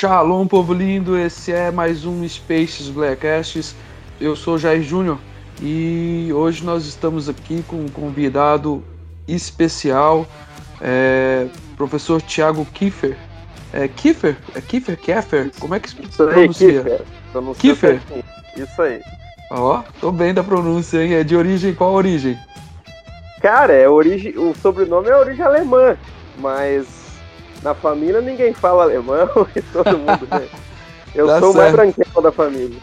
Shalom, povo lindo. Esse é mais um Spaces Blackcasts. Eu sou Jair Júnior e hoje nós estamos aqui com um convidado especial, é, professor Tiago Kiefer. É Kiefer? É Kiefer? Kiefer? Como é que se pronuncia? Kiefer. Kiefer? Isso aí. Ó, tô bem da pronúncia, hein? É de origem, qual origem? Cara, é origem, o sobrenome é origem alemã, mas na família ninguém fala alemão e todo mundo, né? Eu Tá sou o mais branquelo da família.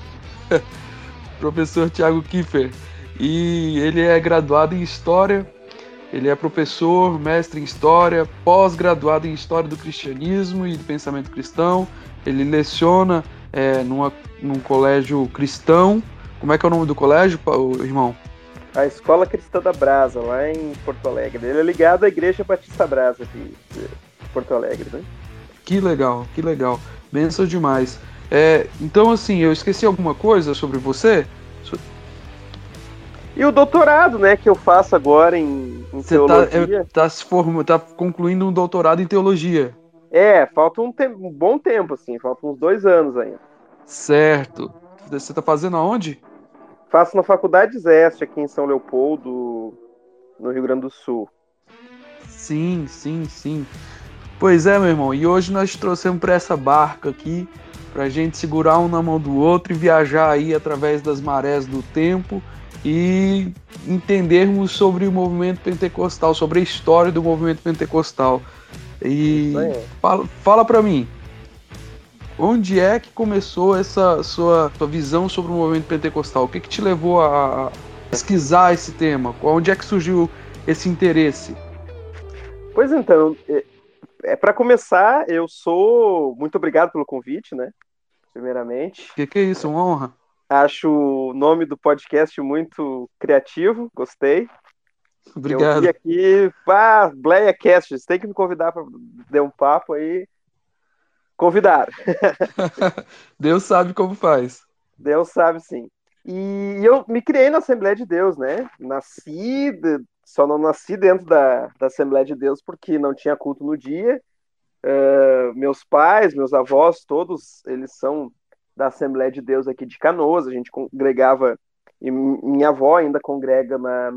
professor Tiago Kiefer. E ele é graduado em História, ele é professor, mestre em História, pós-graduado em História do Cristianismo e do Pensamento Cristão. Ele leciona é, numa, num colégio cristão. Como é que é o nome do colégio, irmão? A Escola Cristã da Brasa, lá em Porto Alegre. Ele é ligado à Igreja Batista Brasa de Porto Alegre, né? Que legal, que legal. Benção demais. É, então, assim, eu esqueci alguma coisa sobre você? E o doutorado, né, que eu faço agora em, em Você tá, teologia. é, tá se formando, tá concluindo um doutorado em teologia. É, falta um, tempo, um bom tempo, assim, falta uns dois anos ainda. Certo. Você tá fazendo aonde? Faço na Faculdade Zeste, aqui em São Leopoldo, no Rio Grande do Sul. Sim, sim, sim. Pois é, meu irmão. E hoje nós trouxemos para essa barca aqui, pra gente segurar um na mão do outro e viajar aí através das marés do tempo e entendermos sobre o movimento pentecostal, sobre a história do movimento pentecostal. E fala, fala para mim, onde é que começou essa sua, sua visão sobre o movimento pentecostal? O que, que te levou a pesquisar esse tema? Onde é que surgiu esse interesse? Pois então, é, para começar, eu sou muito obrigado pelo convite, né? Primeiramente, Que que é isso? Uma honra. acho o nome do podcast muito criativo, gostei. Eu Obrigado. vi aqui, pá, Bleia Cast, vocês têm que me convidar para dar um papo aí. Convidaram. Deus sabe como faz. Deus sabe sim. E eu me criei na Assembleia de Deus, né? Nasci, só não nasci dentro da, da Assembleia de Deus porque não tinha culto no dia. Eh, meus pais, meus avós, todos eles são da Assembleia de Deus aqui de Canoas. A gente congregava, e minha avó ainda congrega na,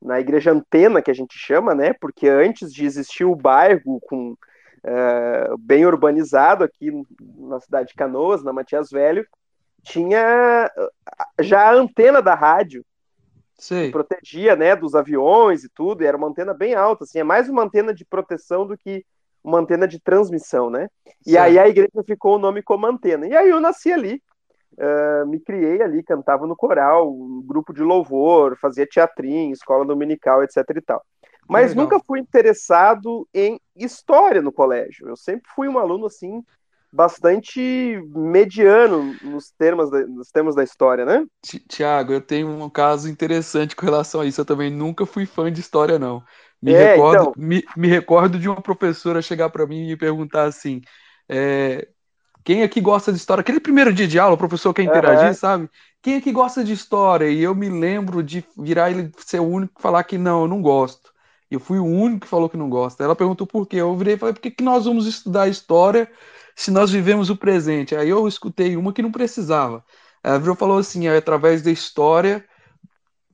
na Igreja Antena, que a gente chama, né? Porque antes de existir o bairro com eh, bem urbanizado aqui na cidade de Canoas, na Matias Velho, tinha eh, já a antena da rádio Sei. protegia, né, dos aviões e tudo, e era uma antena bem alta, assim, é mais uma antena de proteção do que uma antena de transmissão, né? E aí a igreja ficou o nome como antena. E aí eu nasci ali, eh, me criei ali, cantava no coral, um grupo de louvor, fazia teatrinho, escola dominical, etc e tal. Mas legal. nunca fui interessado em história no colégio. Eu sempre fui um aluno assim bastante mediano nos termos da, nos termos da história, né? Ti- Tiago, eu tenho um caso interessante com relação a isso. Eu também nunca fui fã de história, não. Me É, recordo, então. me, me recordo de uma professora chegar para mim e perguntar assim: é, quem aqui gosta de história? Aquele primeiro dia de aula, o professor quer interagir, Aham. sabe? Quem aqui gosta de história? E eu me lembro de virar ele ser o único que falar que não, eu não gosto. Eu fui o único que falou que não gosta. Ela perguntou por quê. Eu virei e falei: por que, que nós vamos estudar história se nós vivemos o presente? Aí eu escutei uma que não precisava. Ela virou falou assim: é através da história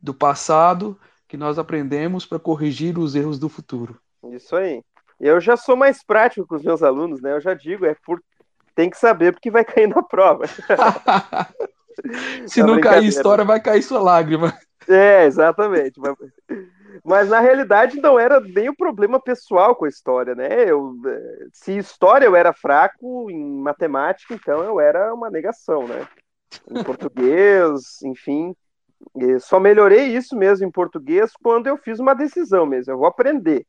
do passado que nós aprendemos para corrigir os erros do futuro. Isso aí. Eu já sou mais prático com os meus alunos, né? Eu já digo, é por tem que saber porque vai cair na prova. Se não cair história, vai cair sua lágrima. É, exatamente. Mas, na realidade não era nem o problema pessoal com a história, né? Eu, eh, se história eu era fraco em matemática, então eu era uma negação, né? Em português, enfim. Só melhorei isso mesmo em português quando eu fiz uma decisão mesmo. Eu vou aprender.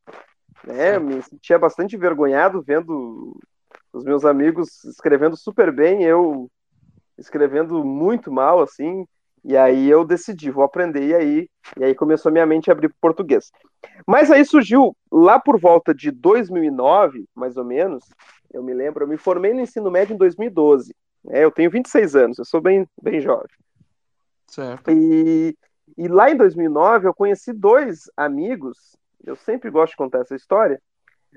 Né? Eu me sentia bastante envergonhado vendo os meus amigos escrevendo super bem, eu escrevendo muito mal, assim. E aí eu decidi, vou aprender, e aí, e aí começou a minha mente a abrir para português. Mas aí surgiu, lá por volta de 2009, mais ou menos, eu me lembro, eu me formei no ensino médio em 2012. né? eu tenho 26 anos, eu sou bem, bem jovem. Certo. E, e lá em 2009 eu conheci dois amigos, eu sempre gosto de contar essa história,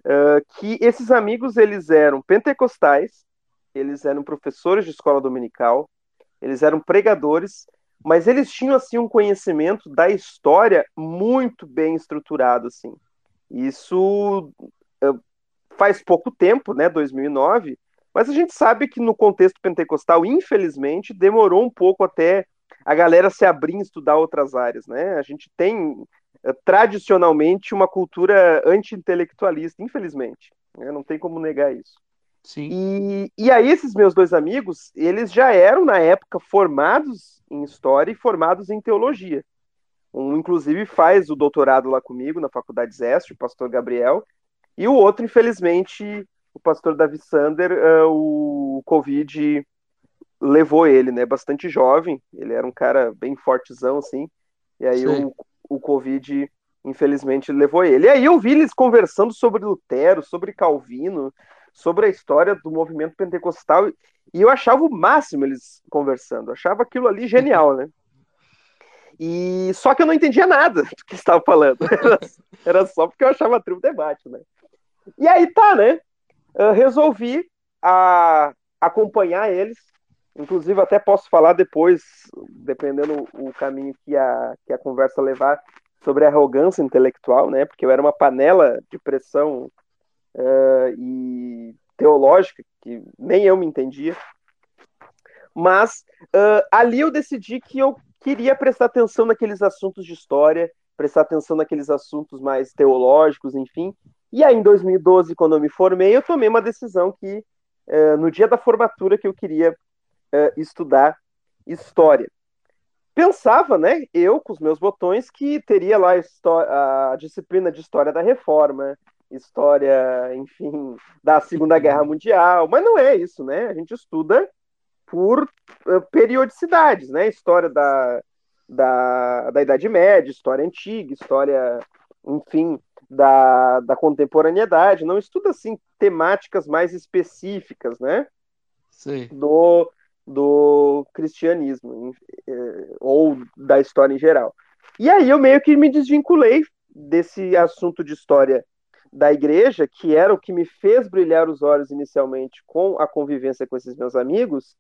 uh, que esses amigos eles eram pentecostais, eles eram professores de escola dominical, eles eram pregadores, mas eles tinham assim um conhecimento da história muito bem estruturado assim. Isso uh, faz pouco tempo, né, 2009, mas a gente sabe que no contexto pentecostal, infelizmente, demorou um pouco até a galera se abrir em estudar outras áreas, né? A gente tem eh, tradicionalmente uma cultura anti-intelectualista, infelizmente. Né? Não tem como negar isso. Sim. E, e aí esses meus dois amigos, eles já eram na época formados em história e formados em teologia. Um, inclusive, faz o doutorado lá comigo na Faculdade Zeste, o pastor Gabriel, e o outro, infelizmente, o pastor Davi Sander, uh, o Covid levou ele, né? Bastante jovem, ele era um cara bem fortezão, assim, e aí o, o Covid, infelizmente, levou ele. E aí eu vi eles conversando sobre Lutero, sobre Calvino, sobre a história do movimento pentecostal, e eu achava o máximo eles conversando, achava aquilo ali genial, né? E só que eu não entendia nada do que estava falando. Era, só porque eu achava trio debate, né? E aí tá, né? Eu resolvi a, acompanhar eles. Inclusive, até posso falar depois, dependendo o caminho que a, que a conversa levar, sobre a arrogância intelectual, né? Porque eu era uma panela de pressão uh, e teológica que nem eu me entendia. Mas uh, ali eu decidi que eu queria prestar atenção naqueles assuntos de história, prestar atenção naqueles assuntos mais teológicos, enfim. E aí, em 2012, quando eu me formei, eu tomei uma decisão que, uh, no dia da formatura, que eu queria uh, estudar história. Pensava, né, eu com os meus botões, que teria lá a, a disciplina de história da reforma, história, enfim, da Segunda Guerra Mundial, mas não é isso, né? A gente estuda por uh, periodicidades, né? História da, da, da Idade Média, história antiga, história, enfim, da, da contemporaneidade. Não estuda, assim, temáticas mais específicas, né? Sim. Do, do cristianismo, eh, ou da história em geral. E aí eu meio que me desvinculei desse assunto de história da igreja, que era o que me fez brilhar os olhos inicialmente com a convivência com esses meus amigos,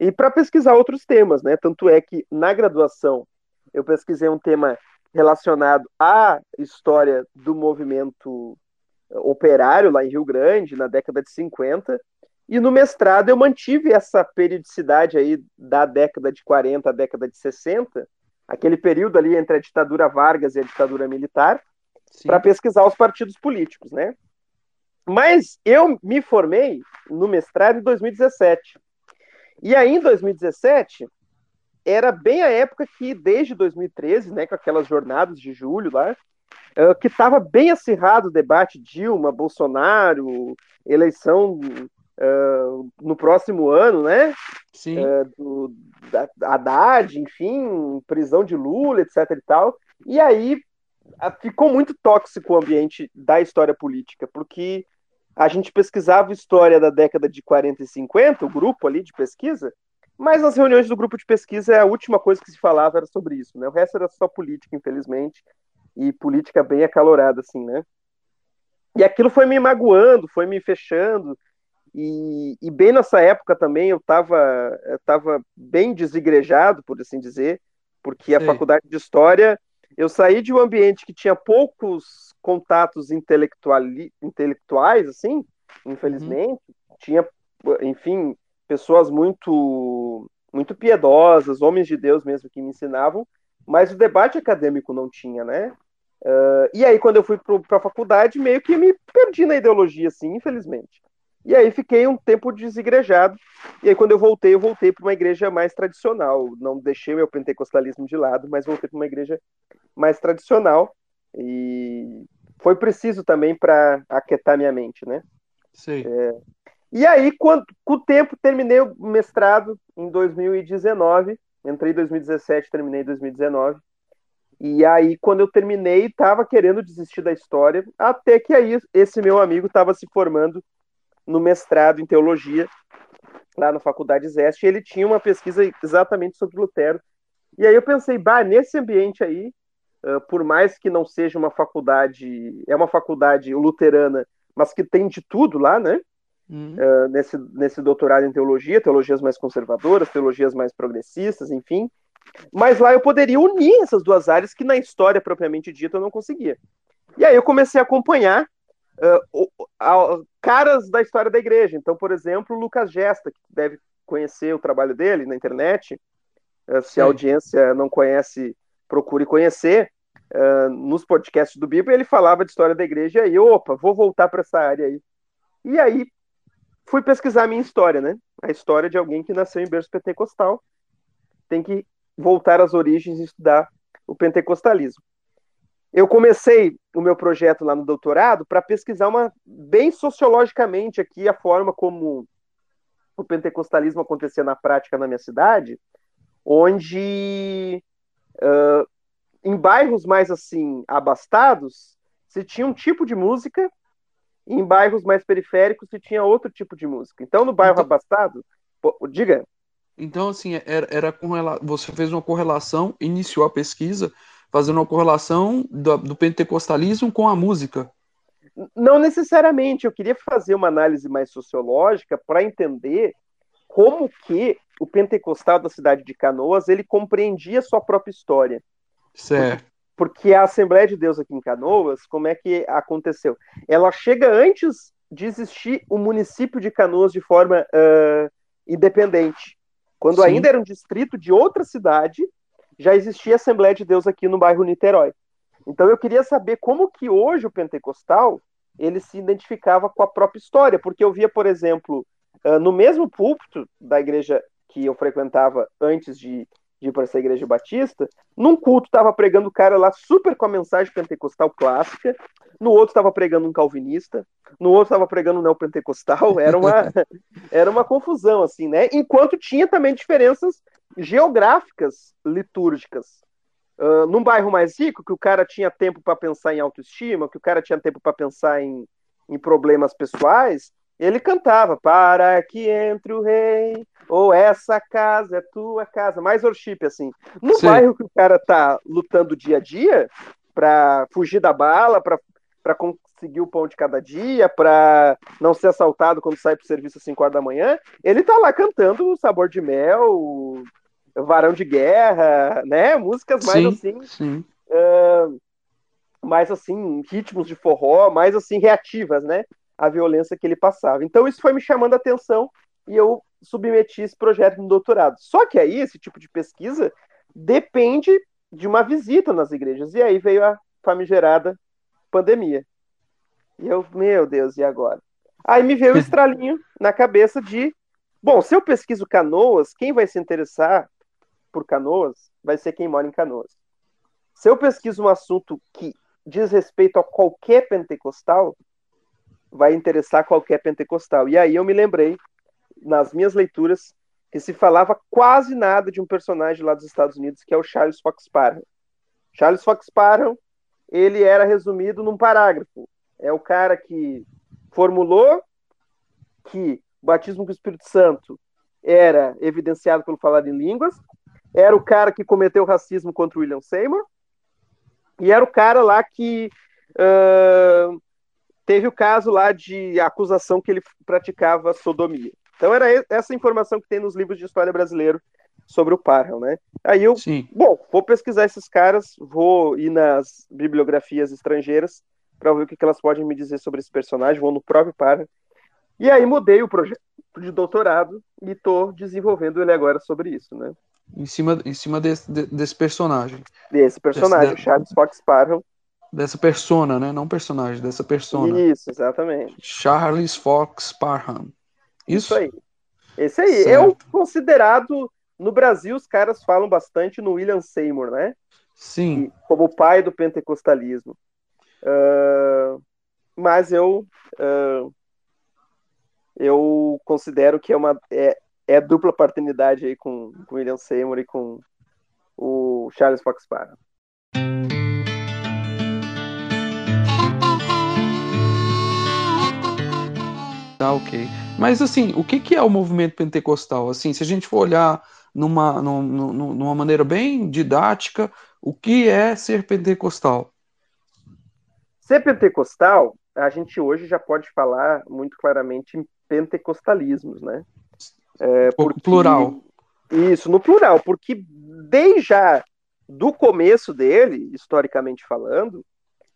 e para pesquisar outros temas, né? Tanto é que na graduação eu pesquisei um tema relacionado à história do movimento operário lá em Rio Grande, na década de 50, e no mestrado eu mantive essa periodicidade aí da década de 40 à década de 60, aquele período ali entre a ditadura Vargas e a ditadura militar, para pesquisar os partidos políticos, né? Mas eu me formei no mestrado em 2017. E aí, em 2017, era bem a época que, desde 2013, né, com aquelas jornadas de julho lá, que estava bem acirrado o debate Dilma, Bolsonaro, eleição uh, no próximo ano, né? Sim. Uh, do, da, Haddad, enfim, prisão de Lula, etc e tal. E aí ficou muito tóxico o ambiente da história política, porque a gente pesquisava história da década de 40 e 50, o grupo ali de pesquisa, mas nas reuniões do grupo de pesquisa a última coisa que se falava era sobre isso, né? O resto era só política, infelizmente, e política bem acalorada, assim, né? E aquilo foi me magoando, foi me fechando, e, e bem nessa época também eu estava eu tava bem desigrejado, por assim dizer, porque a Sim. faculdade de História eu saí de um ambiente que tinha poucos contatos intelectuais, assim, infelizmente. Uhum. Tinha, enfim, pessoas muito, muito piedosas, homens de Deus mesmo, que me ensinavam, mas o debate acadêmico não tinha, né? Uh, e aí, quando eu fui para a faculdade, meio que me perdi na ideologia, assim, infelizmente. E aí fiquei um tempo desigrejado. E aí quando eu voltei, eu voltei para uma igreja mais tradicional. Não deixei meu pentecostalismo de lado, mas voltei para uma igreja mais tradicional. E foi preciso também para aquietar minha mente, né? Sim. É... E aí, quando, com o tempo, terminei o mestrado em 2019. Entrei em 2017, terminei em 2019. E aí, quando eu terminei, estava querendo desistir da história, até que aí esse meu amigo estava se formando no mestrado em teologia, lá na Faculdade Zeste, ele tinha uma pesquisa exatamente sobre Lutero. E aí eu pensei, bah, nesse ambiente aí, uh, por mais que não seja uma faculdade, é uma faculdade luterana, mas que tem de tudo lá, né? uhum. uh, nesse, nesse doutorado em teologia, teologias mais conservadoras, teologias mais progressistas, enfim. Mas lá eu poderia unir essas duas áreas que na história propriamente dita eu não conseguia. E aí eu comecei a acompanhar uh, caras da história da igreja. Então, por exemplo, Lucas Gesta, que deve conhecer o trabalho dele na internet. Uh, se Sim. a audiência não conhece, procure conhecer. Uh, nos podcasts do Bíblia, ele falava de história da igreja, e aí, opa, vou voltar para essa área aí. E aí, fui pesquisar a minha história, né? A história de alguém que nasceu em berço pentecostal. Tem que voltar às origens e estudar o pentecostalismo. Eu comecei o meu projeto lá no doutorado para pesquisar uma bem sociologicamente aqui a forma como o pentecostalismo acontecia na prática na minha cidade, onde uh, em bairros mais assim abastados se tinha um tipo de música, e em bairros mais periféricos se tinha outro tipo de música. Então no bairro então... abastado, diga. Então assim era, era com você fez uma correlação, iniciou a pesquisa fazendo uma correlação do, do pentecostalismo com a música. Não necessariamente, eu queria fazer uma análise mais sociológica para entender como que o pentecostal da cidade de Canoas ele compreendia sua própria história. Certo. Porque a Assembleia de Deus aqui em Canoas, como é que aconteceu? Ela chega antes de existir o município de Canoas de forma uh, independente. Quando Sim. ainda era um distrito de outra cidade, já existia Assembleia de Deus aqui no bairro Niterói. Então eu queria saber como que hoje o pentecostal ele se identificava com a própria história, porque eu via, por exemplo, no mesmo púlpito da igreja que eu frequentava antes de, de ir para essa igreja batista, num culto estava pregando o cara lá super com a mensagem pentecostal clássica, no outro estava pregando um calvinista, no outro estava pregando um neopentecostal, era uma, era uma confusão, assim, né? Enquanto tinha também diferenças geográficas litúrgicas. Uh, num bairro mais rico, que o cara tinha tempo para pensar em autoestima, que o cara tinha tempo para pensar em, em problemas pessoais, ele cantava para que entre o rei, ou essa casa é tua casa, mais worship assim. No Sim. bairro que o cara tá lutando dia a dia para fugir da bala, para conseguir o pão de cada dia, para não ser assaltado quando sai pro serviço às 5 horas da manhã, ele tá lá cantando o sabor de mel, Varão de Guerra, né? Músicas mais sim, assim. Sim. Uh, mais assim, ritmos de forró, mais assim, reativas, né? A violência que ele passava. Então isso foi me chamando a atenção e eu submeti esse projeto no doutorado. Só que aí, esse tipo de pesquisa depende de uma visita nas igrejas. E aí veio a famigerada pandemia. E eu, meu Deus, e agora? Aí me veio o estralinho na cabeça de, bom, se eu pesquiso canoas, quem vai se interessar por Canoas vai ser quem mora em Canoas. Se eu pesquiso um assunto que diz respeito a qualquer pentecostal, vai interessar qualquer pentecostal. E aí eu me lembrei, nas minhas leituras, que se falava quase nada de um personagem lá dos Estados Unidos, que é o Charles Fox Parham. Charles Fox Parham, ele era resumido num parágrafo. É o cara que formulou que o batismo com o Espírito Santo era evidenciado pelo falar em línguas, era o cara que cometeu racismo contra o William Seymour, e era o cara lá que uh, teve o caso lá de acusação que ele praticava sodomia. Então era essa informação que tem nos livros de história brasileiro sobre o Parham, né? Aí eu, Sim. bom, vou pesquisar esses caras, vou ir nas bibliografias estrangeiras para ver o que, que elas podem me dizer sobre esse personagem, vou no próprio Parham. E aí mudei o projeto de doutorado e estou desenvolvendo ele agora sobre isso, né? Em cima, em cima desse, desse personagem. Desse personagem, desse, Charles Fox Parham. Dessa persona, né? Não personagem, dessa persona. Isso, exatamente. Charles Fox Parham. Isso, Isso aí. Esse aí. Certo. Eu considerado. No Brasil, os caras falam bastante no William Seymour, né? Sim. Como o pai do pentecostalismo. Uh, mas eu. Uh, eu considero que é uma. É, é dupla paternidade aí com, com William Seymour e com o Charles Fox Parham. Tá, ok. Mas assim, o que, que é o movimento pentecostal? Assim, se a gente for olhar numa, numa, numa maneira bem didática, o que é ser pentecostal? Ser pentecostal, a gente hoje já pode falar muito claramente em pentecostalismos, né? É, porque... Plural. Isso, no plural, porque desde já do começo dele, historicamente falando,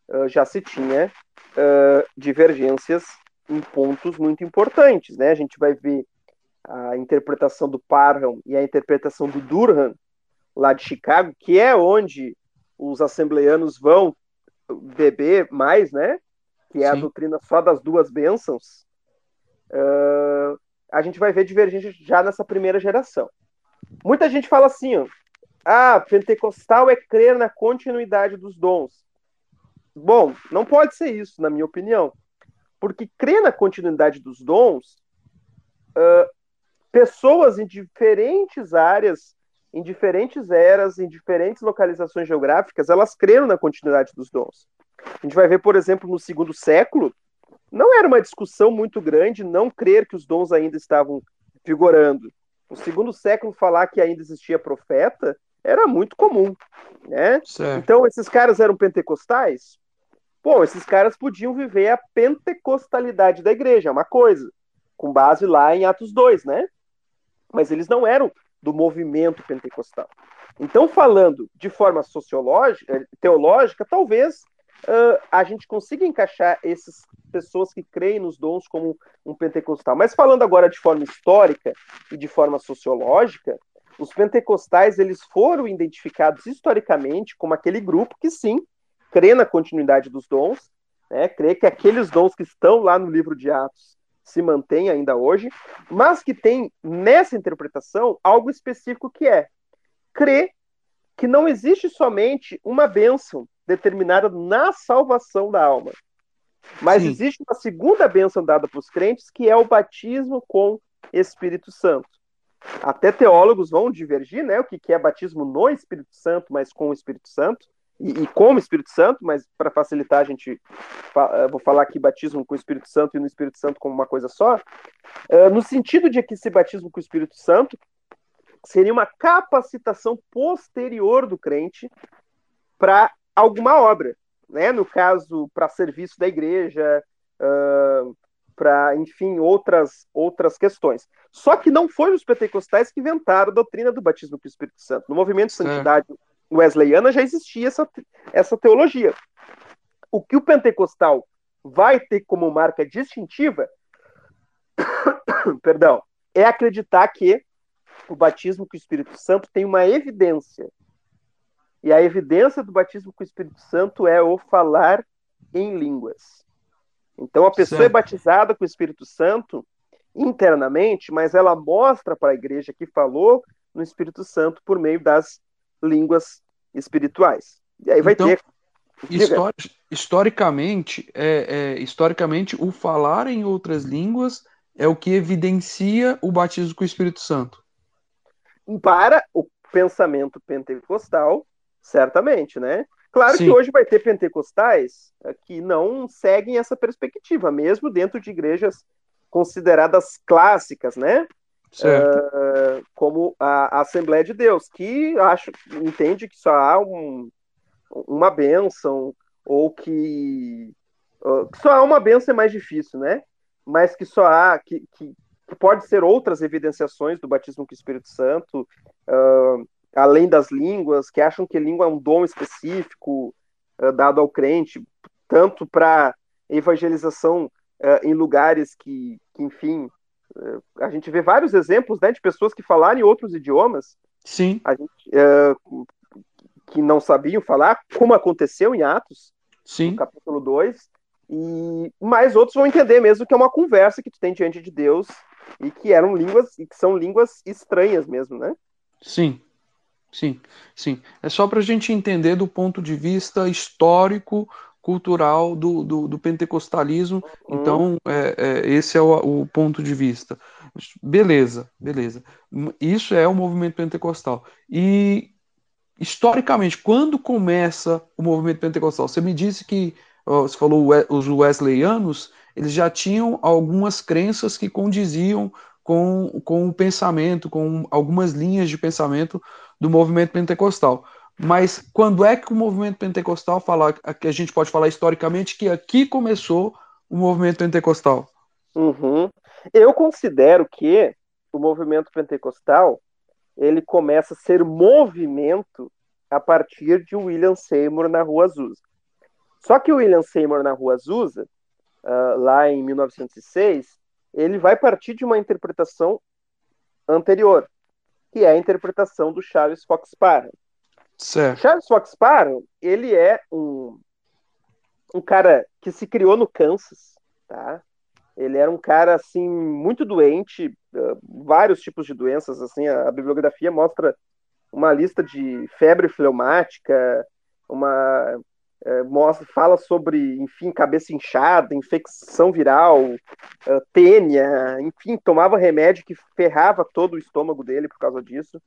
uh, já se tinha uh, divergências em pontos muito importantes, né? A gente vai ver a interpretação do Parham e a interpretação do Durham, lá de Chicago, que é onde os assembleanos vão beber mais, né? Que é Sim. a doutrina só das duas bênçãos. Uh, a gente vai ver divergência já nessa primeira geração. Muita gente fala assim, ó, ah, pentecostal é crer na continuidade dos dons. Bom, não pode ser isso, na minha opinião. Porque crer na continuidade dos dons, uh, pessoas em diferentes áreas, em diferentes eras, em diferentes localizações geográficas, elas creram na continuidade dos dons. A gente vai ver, por exemplo, no segundo século, não era uma discussão muito grande não crer que os dons ainda estavam vigorando. No segundo século, falar que ainda existia profeta era muito comum, né? Certo. Então, esses caras eram pentecostais? Bom, esses caras podiam viver a pentecostalidade da igreja, é uma coisa, com base lá em Atos 2, né? Mas eles não eram do movimento pentecostal. Então, falando de forma sociológica, eh, teológica, talvez uh, a gente consiga encaixar essas pessoas que creem nos dons como um pentecostal. Mas falando agora de forma histórica e de forma sociológica, os pentecostais eles foram identificados historicamente como aquele grupo que sim crê na continuidade dos dons, né, crê que aqueles dons que estão lá no livro de Atos se mantêm ainda hoje, mas que tem nessa interpretação algo específico que é crê que não existe somente uma bênção determinada na salvação da alma, mas Sim. existe uma segunda bênção dada para os crentes que é o batismo com Espírito Santo. Até teólogos vão divergir, né? O que, é batismo no Espírito Santo, mas com o Espírito Santo, e, e com o Espírito Santo, mas para facilitar a gente, eh, vou falar aqui batismo com o Espírito Santo e no Espírito Santo como uma coisa só, uh, no sentido de que esse batismo com o Espírito Santo seria uma capacitação posterior do crente para alguma obra, né? No caso, para serviço da igreja, uh, para, enfim, outras, outras questões. Só que não foi os pentecostais que inventaram a doutrina do batismo com o Espírito Santo. No movimento de santidade é. Wesleyana já existia essa, essa teologia. O que o pentecostal vai ter como marca distintiva, perdão, é acreditar que o batismo com o Espírito Santo tem uma evidência. E a evidência do batismo com o Espírito Santo é o falar em línguas. Então a pessoa é certo. é batizada com o Espírito Santo internamente, mas ela mostra para a igreja que falou no Espírito Santo por meio das línguas espirituais. E aí vai então, ter. Histori historicamente, é, é, historicamente, o falar em outras línguas é o que evidencia o batismo com o Espírito Santo. Para o pensamento pentecostal, certamente, né? Claro Sim. que hoje vai ter pentecostais eh, que não seguem essa perspectiva, mesmo dentro de igrejas consideradas clássicas, né? Uh, como a, Assembleia de Deus, que acho, entende que só há um, uma bênção, ou que, uh, que, só há uma bênção é mais difícil, né? Mas que só há, que, que, que pode ser outras evidenciações do batismo com o Espírito Santo, uh, além das línguas, que acham que língua é um dom específico uh, dado ao crente, tanto para evangelização em lugares que, que enfim, a gente vê vários exemplos né, de pessoas que falaram em outros idiomas. Sim. Gente, que não sabiam falar, como aconteceu em Atos, Sim. no capítulo 2. E mais outros vão entender mesmo que é uma conversa que tu tem diante de Deus e que eram línguas e que são línguas estranhas mesmo, né? Sim, Sim, sim. É só para a gente entender do ponto de vista histórico, cultural do, do, do pentecostalismo. Então, é, é, esse é o, o, ponto de vista. Beleza, beleza. Isso é o movimento pentecostal. E, historicamente, quando começa o movimento pentecostal? Você me disse que, você falou os wesleyanos, eles já tinham algumas crenças que condiziam com, com o pensamento, com algumas linhas de pensamento do movimento pentecostal. Mas quando é que o movimento pentecostal fala, que a gente pode falar historicamente que aqui começou o movimento pentecostal? Uhum. Eu considero que o movimento pentecostal ele começa a ser movimento a partir de William Seymour na Rua Azusa. Só que o William Seymour na Rua Azusa, uh, lá em 1906, ele vai partir de uma interpretação anterior, que é a interpretação do Charles Fox Parham. Certo. Charles Fox Parham, ele é um, um cara que se criou no Kansas, tá? Ele era um cara assim muito doente, uh, vários tipos de doenças assim. A, bibliografia mostra uma lista de febre fleumática, uma uh, mostra fala sobre, enfim, cabeça inchada, infecção viral, uh, tênia, enfim, tomava remédio que ferrava todo o estômago dele por causa disso.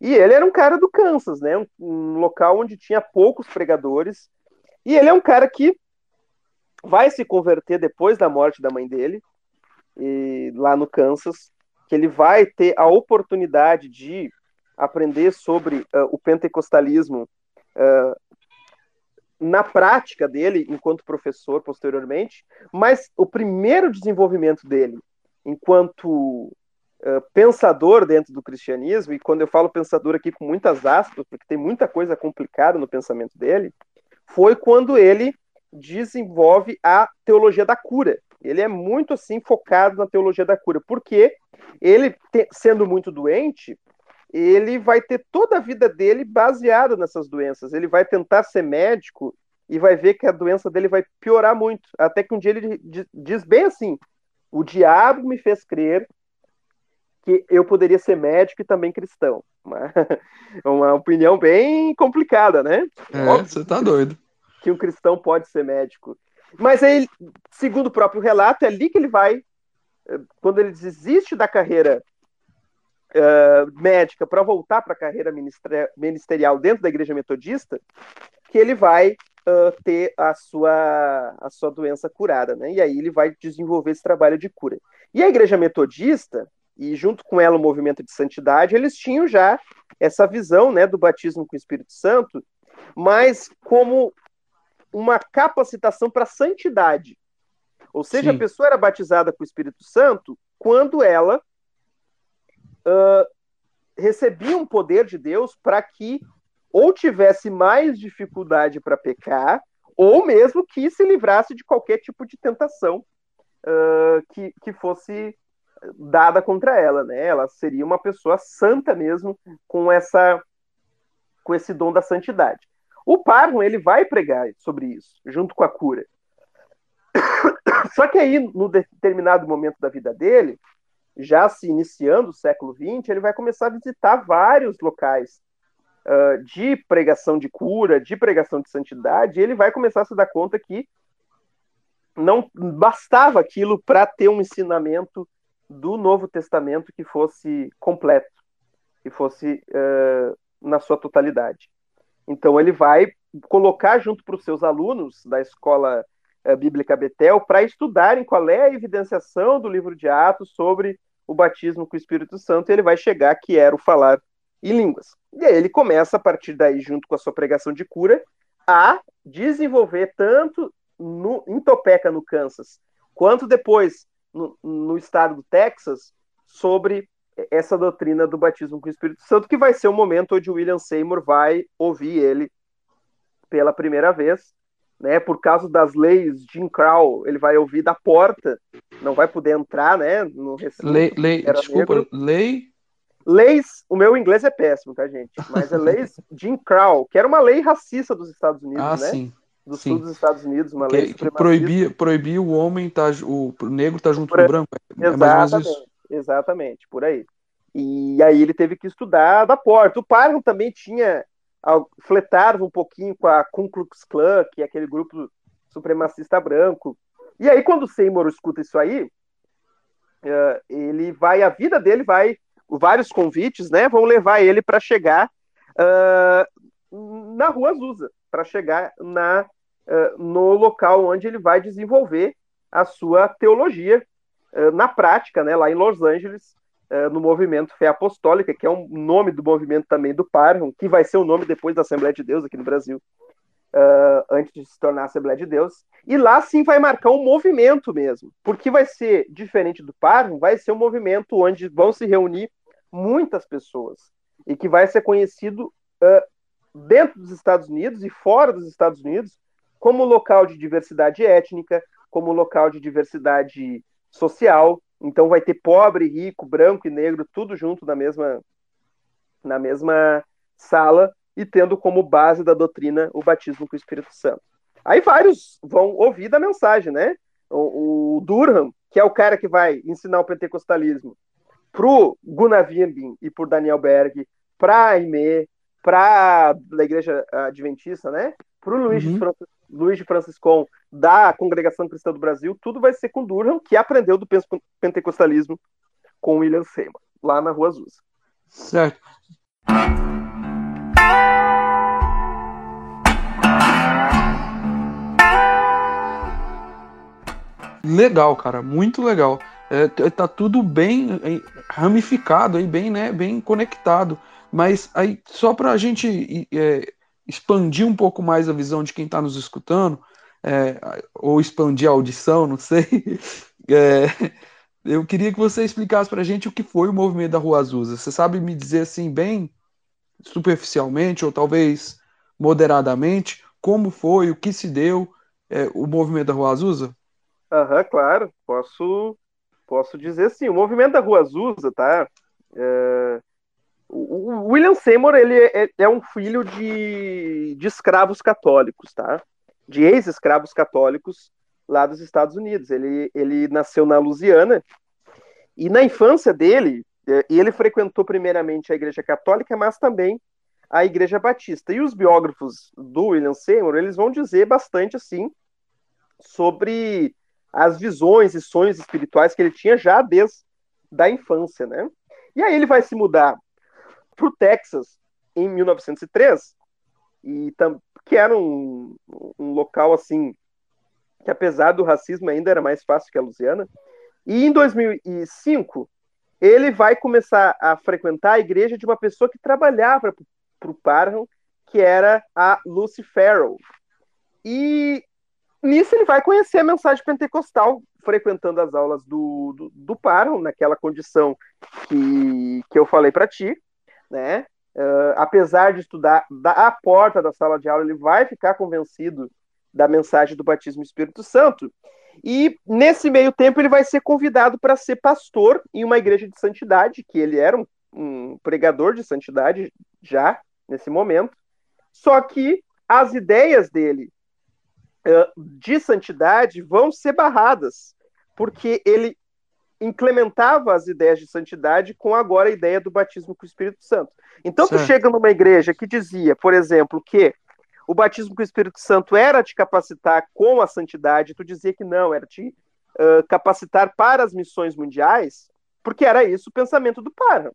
E ele era um cara do Kansas, né? Um, um local onde tinha poucos pregadores. E ele é um cara que vai se converter depois da morte da mãe dele, e, lá no Kansas, que ele vai ter a oportunidade de aprender sobre uh, o pentecostalismo uh, na prática dele, enquanto professor, posteriormente, mas o primeiro desenvolvimento dele, enquanto pensador dentro do cristianismo, e quando eu falo pensador aqui com muitas aspas, porque tem muita coisa complicada no pensamento dele, foi quando ele desenvolve a teologia da cura. Ele é muito assim focado na teologia da cura, porque ele, sendo muito doente, ele vai ter toda a vida dele baseada nessas doenças. Ele vai tentar ser médico e vai ver que a doença dele vai piorar muito. Até que um dia ele diz bem assim: o diabo me fez crer que eu poderia ser médico e também cristão. Uma, uma opinião bem complicada, né? É, você tá doido que um cristão pode ser médico. Mas aí, segundo o próprio relato, é ali que ele vai, eh, quando ele desiste da carreira uh, médica para voltar para a carreira ministerial dentro da igreja metodista, que ele vai uh, ter a sua, a sua doença curada, né? E aí ele vai desenvolver esse trabalho de cura. E a igreja metodista, e junto com ela o movimento de santidade, eles tinham já essa visão, né, do batismo com o Espírito Santo, mas como uma capacitação para santidade. Ou seja, Sim. a pessoa era batizada com o Espírito Santo quando ela uh, recebia um poder de Deus para que ou tivesse mais dificuldade para pecar, ou mesmo que se livrasse de qualquer tipo de tentação uh, que, que fosse dada contra ela, né? Ela seria uma pessoa santa mesmo com essa com esse dom da santidade. O Parham, ele vai pregar sobre isso, junto com a cura. Só que aí, no determinado momento da vida dele, já se iniciando o século XX, ele vai começar a visitar vários locais uh, de pregação de cura, de pregação de santidade, e ele vai começar a se dar conta que não bastava aquilo para ter um ensinamento do Novo Testamento que fosse completo, que fosse uh, na sua totalidade. Então ele vai colocar junto para os seus alunos da escola uh, bíblica Betel para estudarem qual é a evidenciação do livro de Atos sobre o batismo com o Espírito Santo, e ele vai chegar que era o falar em línguas. E aí ele começa a partir daí, junto com a sua pregação de cura, a desenvolver tanto no, em Topeka, no Kansas, quanto depois no, no estado do Texas, sobre essa doutrina do batismo com o Espírito Santo, que vai ser o momento onde o William Seymour vai ouvir ele pela primeira vez, né? Por causa das leis Jim Crow, ele vai ouvir da porta, não vai poder entrar, né? No recinto. Lei, lei desculpa, negro. lei. Leis, o meu inglês é péssimo, tá, gente? Mas é leis Jim Crow, que era uma lei racista dos Estados Unidos, ah, né? Sim. Do sim. sul dos Estados Unidos, uma que, lei que proibia, proibia o homem, tá, o negro tá junto com o branco. É Exatamente. Exatamente, por aí. E aí ele teve que estudar da porta. O Parham também tinha fletava um pouquinho com a Ku Klux Klan, que é aquele grupo supremacista branco. E aí quando o Seymour escuta isso aí, uh, ele vai, a vida dele vai, vários convites, né, vão levar ele para chegar uh, na Rua Azusa, para chegar na uh, no local onde ele vai desenvolver a sua teologia eh, na prática, né, lá em Los Angeles, eh, no movimento Fé Apostólica, que é um nome do movimento também do Parham, que vai ser o nome depois da Assembleia de Deus aqui no Brasil. antes de se tornar Assembleia de Deus. E lá sim vai marcar um movimento mesmo, porque vai ser diferente do Parvo, vai ser um movimento onde vão se reunir muitas pessoas e que vai ser conhecido dentro dos Estados Unidos e fora dos Estados Unidos como local de diversidade étnica, como local de diversidade social. Então vai ter pobre, rico, branco e negro tudo junto na mesma na mesma sala e tendo como base da doutrina o batismo com o Espírito Santo. Aí vários vão ouvir da mensagem, né? O, o Durham, que é o cara que vai ensinar o pentecostalismo pro Gunavimbin e por Daniel Berg, para Aimee, para a Igreja Adventista, né? Para o Luiz, uhum. de Luiz de Franciscon da Congregação Cristã do Brasil, tudo vai ser com Durham, que aprendeu do pentecostalismo com William Seymour, lá na Rua Azusa. Certo. Legal, cara, muito legal. É, tá tudo bem ramificado aí, bem, né, bem conectado. Mas aí, só para a gente é, expandir um pouco mais a visão de quem está nos escutando, é, ou expandir a audição, não sei, é, eu queria que você explicasse para a gente o que foi o movimento da Rua Azusa. Você sabe me dizer assim, bem superficialmente, ou talvez moderadamente, como foi, o que se deu é, o movimento da Rua Azusa? Aham, claro, posso, posso dizer sim. O movimento da Rua Azusa, tá? É... O William Seymour ele é, é, um filho de, de escravos católicos, tá? De ex-escravos católicos lá dos Estados Unidos. Ele, ele nasceu na Louisiana e na infância dele, é, ele frequentou primeiramente a Igreja Católica, mas também a Igreja Batista. E os biógrafos do William Seymour, eles vão dizer bastante assim sobre as visões e sonhos espirituais que ele tinha já desde da infância, né? E aí ele vai se mudar para o Texas em 1903 e que era um, um local assim que apesar do racismo ainda era mais fácil que a Louisiana. E em 2005 ele vai começar a frequentar a igreja de uma pessoa que trabalhava para o Parham, que era a Lucy Farrell. E nisso ele vai conhecer a mensagem pentecostal, frequentando as aulas do, do, do Parham, naquela condição que, que eu falei para ti, né? Uh, apesar de estudar da porta da sala de aula, ele vai ficar convencido da mensagem do batismo do Espírito Santo. E nesse meio tempo ele vai ser convidado para ser pastor em uma igreja de santidade, que ele era um, um pregador de santidade já nesse momento. Só que as ideias dele de santidade vão ser barradas, porque ele implementava as ideias de santidade com agora a ideia do batismo com o Espírito Santo. Então certo. tu chega numa igreja que dizia, por exemplo, que o batismo com o Espírito Santo era te capacitar com a santidade, tu dizia que não, era te uh, capacitar para as missões mundiais, porque era isso o pensamento do Para.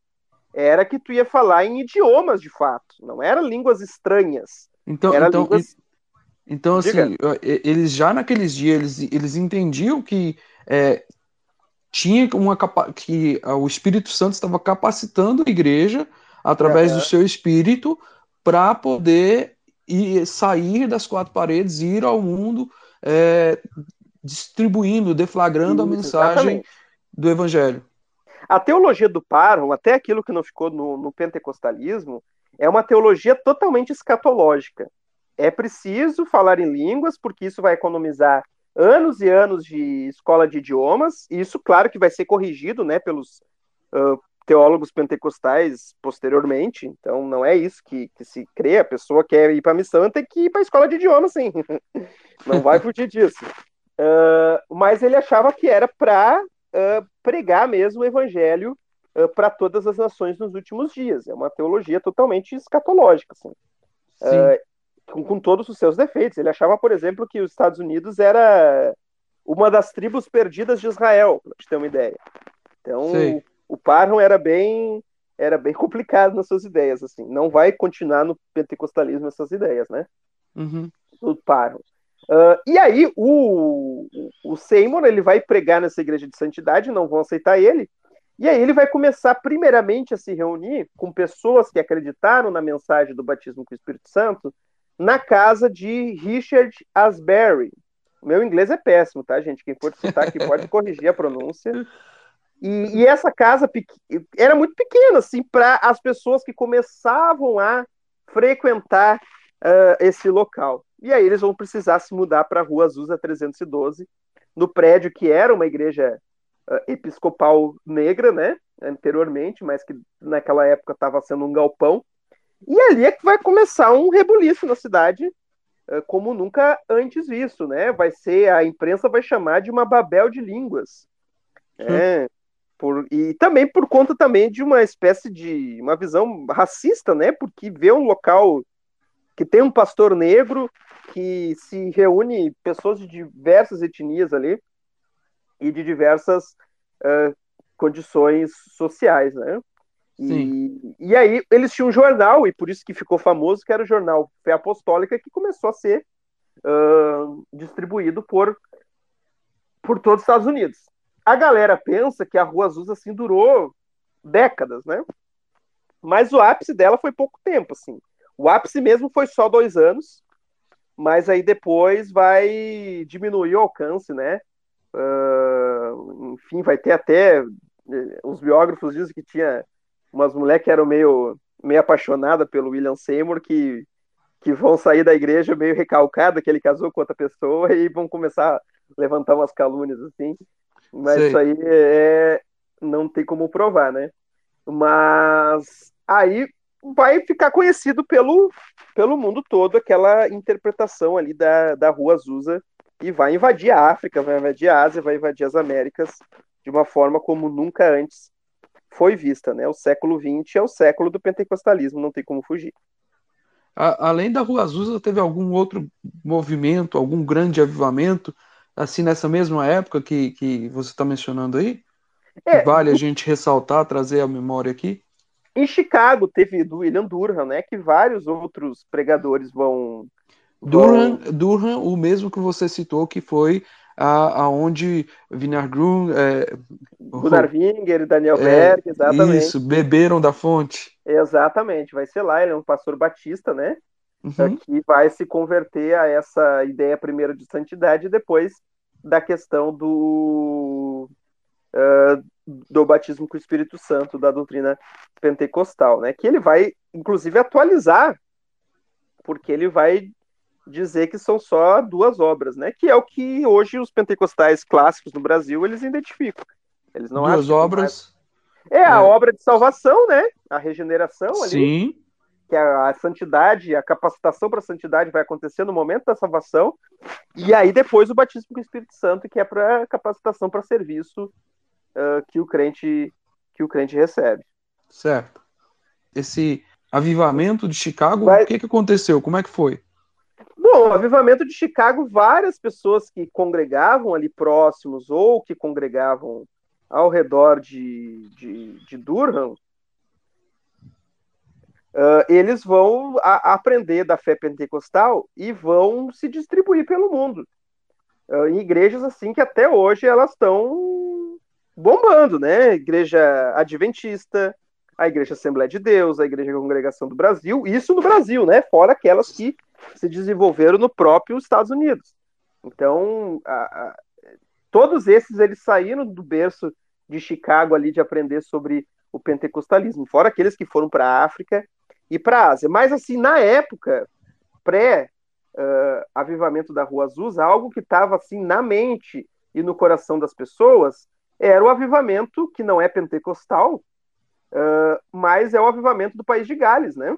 Era que tu ia falar em idiomas de fato, não era línguas estranhas. Então, era então, línguas então, assim, Diga. eles já naqueles dias, eles, eles entendiam que é, tinha uma que o Espírito Santo estava capacitando a igreja através uhum. do seu espírito para poder ir, sair das quatro paredes e ir ao mundo é, distribuindo, deflagrando Isso, a mensagem exatamente. do evangelho. A teologia do Parham, até aquilo que não ficou no, no pentecostalismo, é uma teologia totalmente escatológica é preciso falar em línguas, porque isso vai economizar anos e anos de escola de idiomas, e isso, claro, que vai ser corrigido né, pelos uh, teólogos pentecostais posteriormente, então não é isso que, que se crê, a pessoa quer ir para a missão, tem que ir para a escola de idiomas, sim, não vai fugir disso. Uh, mas ele achava que era para uh, pregar mesmo o evangelho para todas as nações nos últimos dias, é uma teologia totalmente escatológica, assim. Uh, com, com, todos os seus defeitos. Ele achava, por exemplo, que os Estados Unidos era uma das tribos perdidas de Israel, para te ter uma ideia. Então, Sim. o, Parham era bem era bem complicado nas suas ideias, assim. Não vai continuar no pentecostalismo essas ideias, né? Uhum. O Parham. Uh, e aí, o, o Seymour, ele vai pregar nessa igreja de santidade, não vão aceitar ele, e aí ele vai começar primeiramente a se reunir com pessoas que acreditaram na mensagem do batismo com o Espírito Santo, na casa de Richard Asbury. Meu inglês é péssimo, tá, gente? Quem for citar aqui pode corrigir a pronúncia. E, e essa casa era muito pequena, assim, para as pessoas que começavam a frequentar uh, esse local. E aí eles vão precisar se mudar para a Rua Azusa 312, no prédio que era uma igreja uh, episcopal negra, né? Anteriormente, mas que naquela época estava sendo um galpão. E ali é que vai começar um rebuliço na cidade, uh, como nunca antes visto, né? Vai ser, a imprensa vai chamar de uma Babel de línguas. Hum. É, por, e também por conta também de uma espécie de uma visão racista, né? Porque vê um local que tem um pastor negro que se reúne pessoas de diversas etnias ali e de diversas uh, condições sociais, né? E, e, aí eles tinham um jornal, e por isso que ficou famoso, que era o jornal Fé Apostólica, que começou a ser uh, distribuído por, por todos os Estados Unidos. A galera pensa que a Rua Azul assim durou décadas, né? Mas o ápice dela foi pouco tempo, assim. O ápice mesmo foi só dois anos, mas aí depois vai diminuir o alcance, né? Uh, enfim, vai ter até. Eh, os biógrafos dizem que tinha umas mulheres que eram meio, meio apaixonadas pelo William Seymour, que, que vão sair da igreja meio recalcada que ele casou com outra pessoa e vão começar a levantar umas calúnias assim. Mas Sei. isso aí é, não tem como provar, né? Mas aí vai ficar conhecido pelo, pelo mundo todo aquela interpretação ali da, da Rua Azusa e vai invadir a África, vai invadir a Ásia, vai invadir as Américas de uma forma como nunca antes foi vista, né? O século XX é o século do pentecostalismo, não tem como fugir. A, além da Rua Azusa, teve algum outro movimento, algum grande avivamento, assim, nessa mesma época que, que você está mencionando aí? É, vale a gente ressaltar, trazer a memória aqui? Em Chicago teve do William Durham, né? Que vários outros pregadores vão. Durham, vão... Durham o mesmo que você citou, que foi a, aonde Vinar Grun, é, Gunnar Winger, Daniel é, Berg, exatamente. Isso, beberam da fonte. Exatamente, vai ser lá, ele é um pastor batista, né? Uhum. Que vai se converter a essa ideia primeiro de santidade e depois da questão do uh, do batismo com o Espírito Santo, da doutrina pentecostal, né? Que ele vai, inclusive, atualizar, porque ele vai dizer que são só duas obras, né? Que é o que hoje os pentecostais clássicos no Brasil eles identificam. Eles não duas obras. É a é. obra de salvação, né? A regeneração ali. Sim. Que a, a santidade, a capacitação para a santidade vai acontecer no momento da salvação. E aí depois o batismo com o Espírito Santo, que é para capacitação para serviço uh, que o crente que o crente recebe. Certo. Esse avivamento de Chicago, Mas... o que, que aconteceu? Como é que foi? Bom, o avivamento de Chicago, várias pessoas que congregavam ali próximos ou que congregavam ao redor de, de, de Durham, uh, eles vão a, aprender da fé pentecostal e vão se distribuir pelo mundo. Uh, em igrejas assim que até hoje elas estão bombando, né? Igreja Adventista, a Igreja Assembleia de Deus, a Igreja Congregação do Brasil, isso no Brasil, né? Fora aquelas que se desenvolveram no próprio Estados Unidos. Então, a, a, todos esses eles saíram do berço de Chicago ali de aprender sobre o pentecostalismo, fora aqueles que foram para a África e para a Ásia. Mas assim, na época pré uh, avivamento da Rua Azul, algo que estava assim na mente e no coração das pessoas era o avivamento que não é pentecostal, uh, mas é o avivamento do país de Gales, né?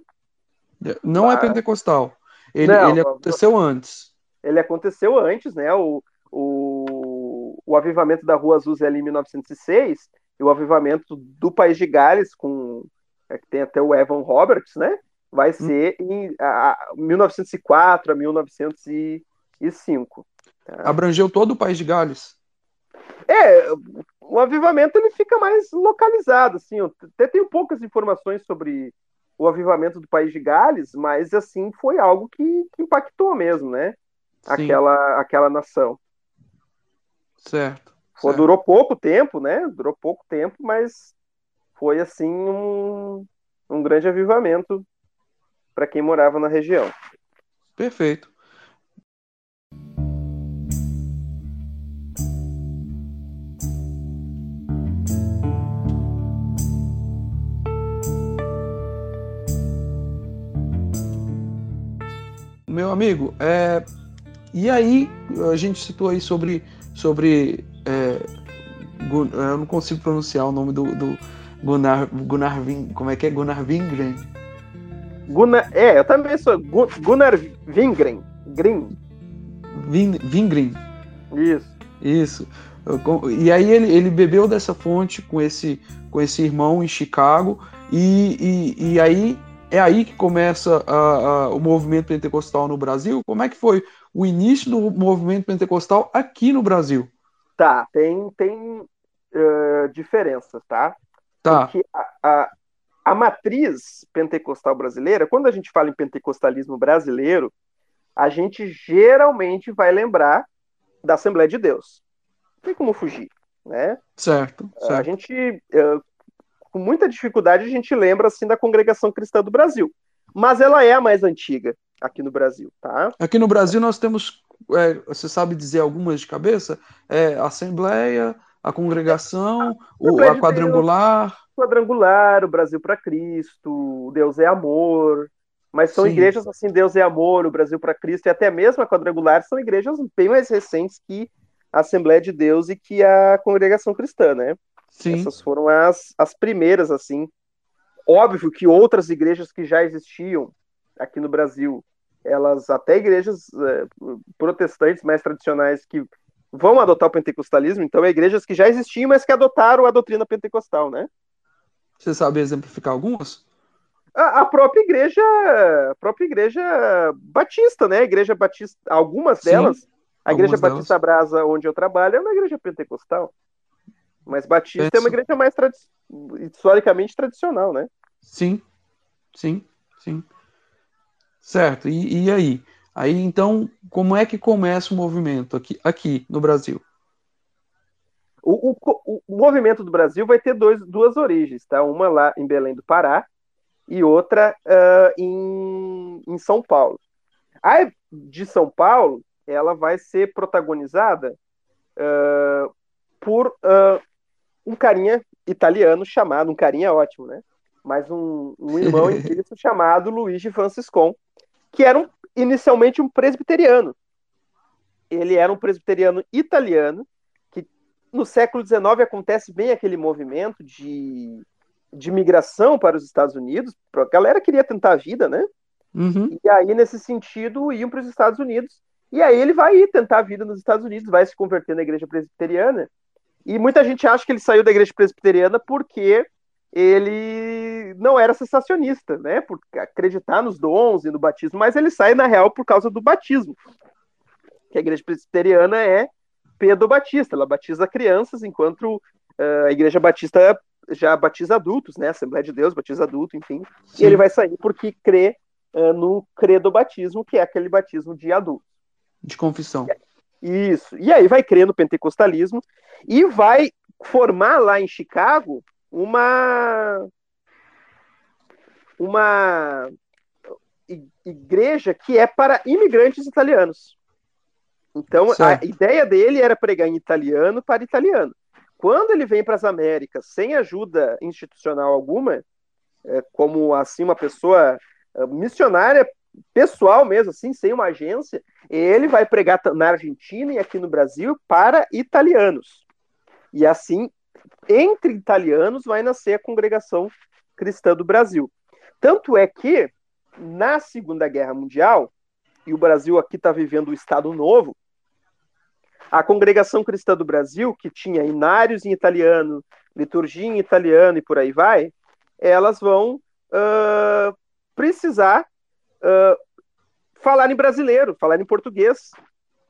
Não é pentecostal. Ele, não, ele aconteceu não, antes. Ele aconteceu antes, né? O, o, o avivamento da Rua Azul é ali em 1906 e o avivamento do país de Gales, com é, que tem até o Evan Roberts, né? Vai hum. ser em a, a 1904 a 1905. Tá? Abrangeu todo o país de Gales. É, o avivamento ele fica mais localizado, assim, até tenho poucas informações sobre o avivamento do país de Gales, mas assim foi algo que, que impactou mesmo, né? Aquela, aquela nação. Certo. Foi, certo. Durou pouco tempo, né? Durou pouco tempo, mas foi assim um, um grande avivamento para quem morava na região. Perfeito. Meu amigo, é, e aí a gente citou aí sobre, sobre é, eu não consigo pronunciar o nome do, do Gunnar, Gunnar Ving, como é que é? Gunnar Vingren. Gunnar, é, eu também sou Gunnar Vingren. Green. Ving, Vingren. Isso. Isso. E aí ele, ele bebeu dessa fonte com esse, com esse irmão em Chicago e, e, e aí é aí que começa a, a, o movimento pentecostal no Brasil? Como é que foi o início do movimento pentecostal aqui no Brasil? Tá, tem, tem uh, diferenças, tá? Tá. Porque a, a, a matriz pentecostal brasileira, quando a gente fala em pentecostalismo brasileiro, a gente geralmente vai lembrar da Assembleia de Deus. Não tem como fugir, né? Certo, certo. A gente, com muita dificuldade, a gente lembra assim da Congregação Cristã do Brasil. Mas ela é a mais antiga aqui no Brasil, tá? Aqui no Brasil nós temos, é, você sabe dizer algumas de cabeça? É, a Assembleia, a Congregação, o, a Quadrangular. Deus, quadrangular, o Brasil para Cristo, Deus é Amor, mas são Sim. igrejas assim, Deus é Amor, o Brasil para Cristo e até mesmo a Quadrangular são igrejas bem mais recentes que a Assembleia de Deus e que a Congregação Cristã, né? Sim. Essas foram as, as primeiras, assim. Óbvio que outras igrejas que já existiam aqui no Brasil, elas, até igrejas é, protestantes mais tradicionais que vão adotar o pentecostalismo, então é igrejas que já existiam, mas que adotaram a doutrina pentecostal, né? Você sabe exemplificar algumas? A, a própria igreja, a própria igreja batista, né? A igreja batista, algumas delas, Sim, a igreja algumas Batista delas. Brasa, onde eu trabalho, é uma igreja pentecostal. Mas Batista é, é uma igreja mais tradi historicamente tradicional, né? Sim, sim, sim. Certo. E, e, aí? Aí então, como é que começa o movimento aqui, aqui no Brasil? O, o, o movimento do Brasil vai ter dois, duas origens, tá? Uma lá em Belém do Pará e outra uh, em, em São Paulo. A de São Paulo, ela vai ser protagonizada uh, por uh, um carinha italiano chamado, um carinha ótimo, né? Mas um, um irmão em Cristo chamado Luigi Franciscon, que era um, inicialmente um presbiteriano. Ele era um presbiteriano italiano, que no século XIX acontece bem aquele movimento de, de migração para os Estados Unidos. A galera queria tentar a vida, né? Uhum. E aí, nesse sentido, iam para os Estados Unidos. E aí ele vai tentar a vida nos Estados Unidos, vai se converter na igreja presbiteriana. E muita gente acha que ele saiu da igreja presbiteriana porque ele não era sensacionista, né? Por acreditar nos dons e no batismo, mas ele sai, na real, por causa do batismo. Que a igreja presbiteriana é Pedro Batista, ela batiza crianças, enquanto a igreja batista já batiza adultos, né? Assembleia de Deus batiza adulto, enfim. Sim. E ele vai sair porque crê uh, no credo batismo, que é aquele batismo de adulto. De confissão. Isso. E aí vai crer no pentecostalismo e vai formar lá em Chicago uma uma igreja que é para imigrantes italianos. Então certo. a ideia dele era pregar em italiano para italiano. Quando ele vem para as Américas sem ajuda institucional alguma, é, como assim uma pessoa é, missionária pessoal mesmo, assim, sem uma agência, ele vai pregar na Argentina e aqui no Brasil para italianos. E assim, entre italianos, vai nascer a congregação cristã do Brasil. Tanto é que, na Segunda Guerra Mundial, e o Brasil aqui está vivendo o Estado Novo, a congregação cristã do Brasil, que tinha inários em italiano, liturgia em italiano e por aí vai, elas vão uh, precisar falar em brasileiro, falar em português,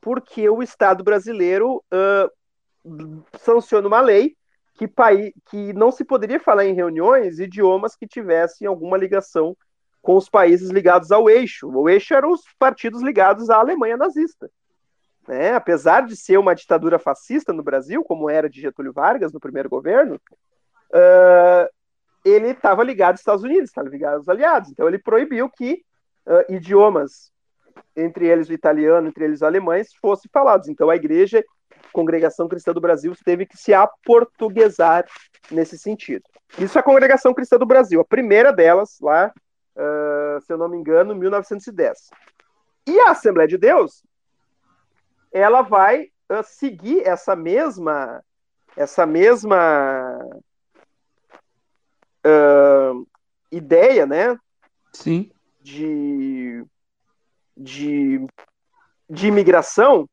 porque o Estado brasileiro uh, sanciona uma lei que, que não se poderia falar em reuniões idiomas que tivessem alguma ligação com os países ligados ao eixo. O eixo eram os partidos ligados à Alemanha nazista. Né? Apesar de ser uma ditadura fascista no Brasil, como era de Getúlio Vargas no primeiro governo, uh, ele estava ligado aos Estados Unidos, estava ligado aos aliados. Então ele proibiu que uh, idiomas entre eles o italiano, entre eles os alemães, fossem falados. Então a igreja, Congregação Cristã do Brasil, teve que se aportuguesar nesse sentido. Isso é a Congregação Cristã do Brasil, a primeira delas, lá, uh, se eu não me engano, 1910. E a Assembleia de Deus, ela vai uh, seguir essa mesma, essa mesma uh, ideia, né? Sim. De, de, de imigração,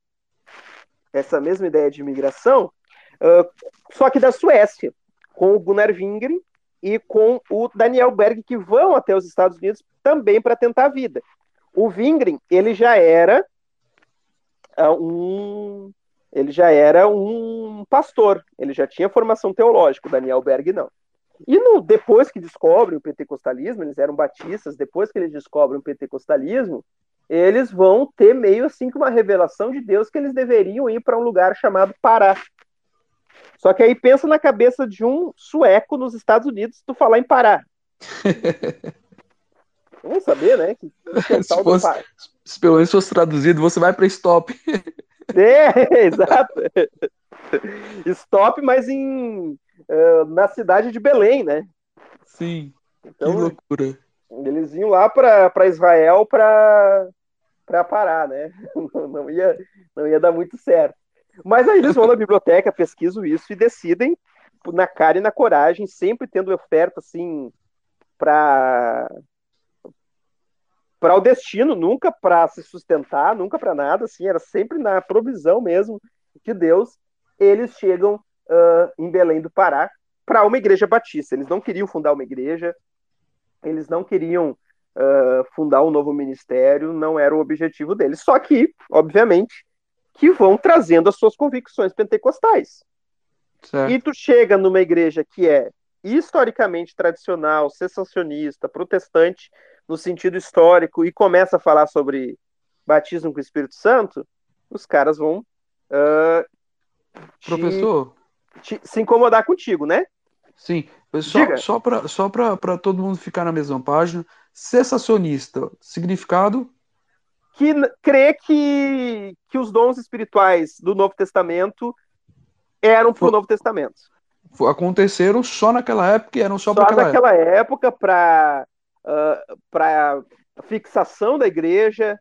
essa mesma ideia de imigração, só que da Suécia com o Gunnar Wingren e com o Daniel Berg, que vão até os Estados Unidos também para tentar a vida. O Wingren, ele já era uh, um ele já era um pastor, ele já tinha formação teológica, o Daniel Berg não. E no, depois que descobrem o pentecostalismo, eles eram batistas, depois que eles descobrem o pentecostalismo, eles vão ter meio assim que uma revelação de Deus que eles deveriam ir para um lugar chamado Pará, só que aí pensa na cabeça de um sueco nos Estados Unidos tu falar em Pará. Vamos saber, né? Que, que se, fosse, se pelo menos fosse traduzido, você vai para stop. É, exato. Stop, mas em uh, na cidade de Belém, né? Sim. Então, que loucura. Eles iam lá para Israel para parar, né? Não, não, ia, não ia dar muito certo. Mas aí eles vão na biblioteca, pesquisam isso e decidem na cara e na coragem, sempre tendo oferta assim para para o destino, nunca para se sustentar, nunca para nada, assim, era sempre na provisão mesmo de Deus. Eles chegam uh, em Belém do Pará para uma igreja batista. Eles não queriam fundar uma igreja, eles não queriam uh, fundar um novo ministério, não era o objetivo deles. Só que, obviamente, que vão trazendo as suas convicções pentecostais. Certo. E tu chega numa igreja que é historicamente tradicional, sensacionista, protestante, no sentido histórico, e começa a falar sobre batismo com o Espírito Santo, os caras vão uh, Professor? Te, se incomodar contigo, né? Sim, só, só para só todo mundo ficar na mesma página, sensacionista, significado? que crê que, que os dons espirituais do Novo Testamento eram para o Novo Testamento. Aconteceram só naquela época e eram só, só para aquela naquela época, para uh, para fixação da igreja,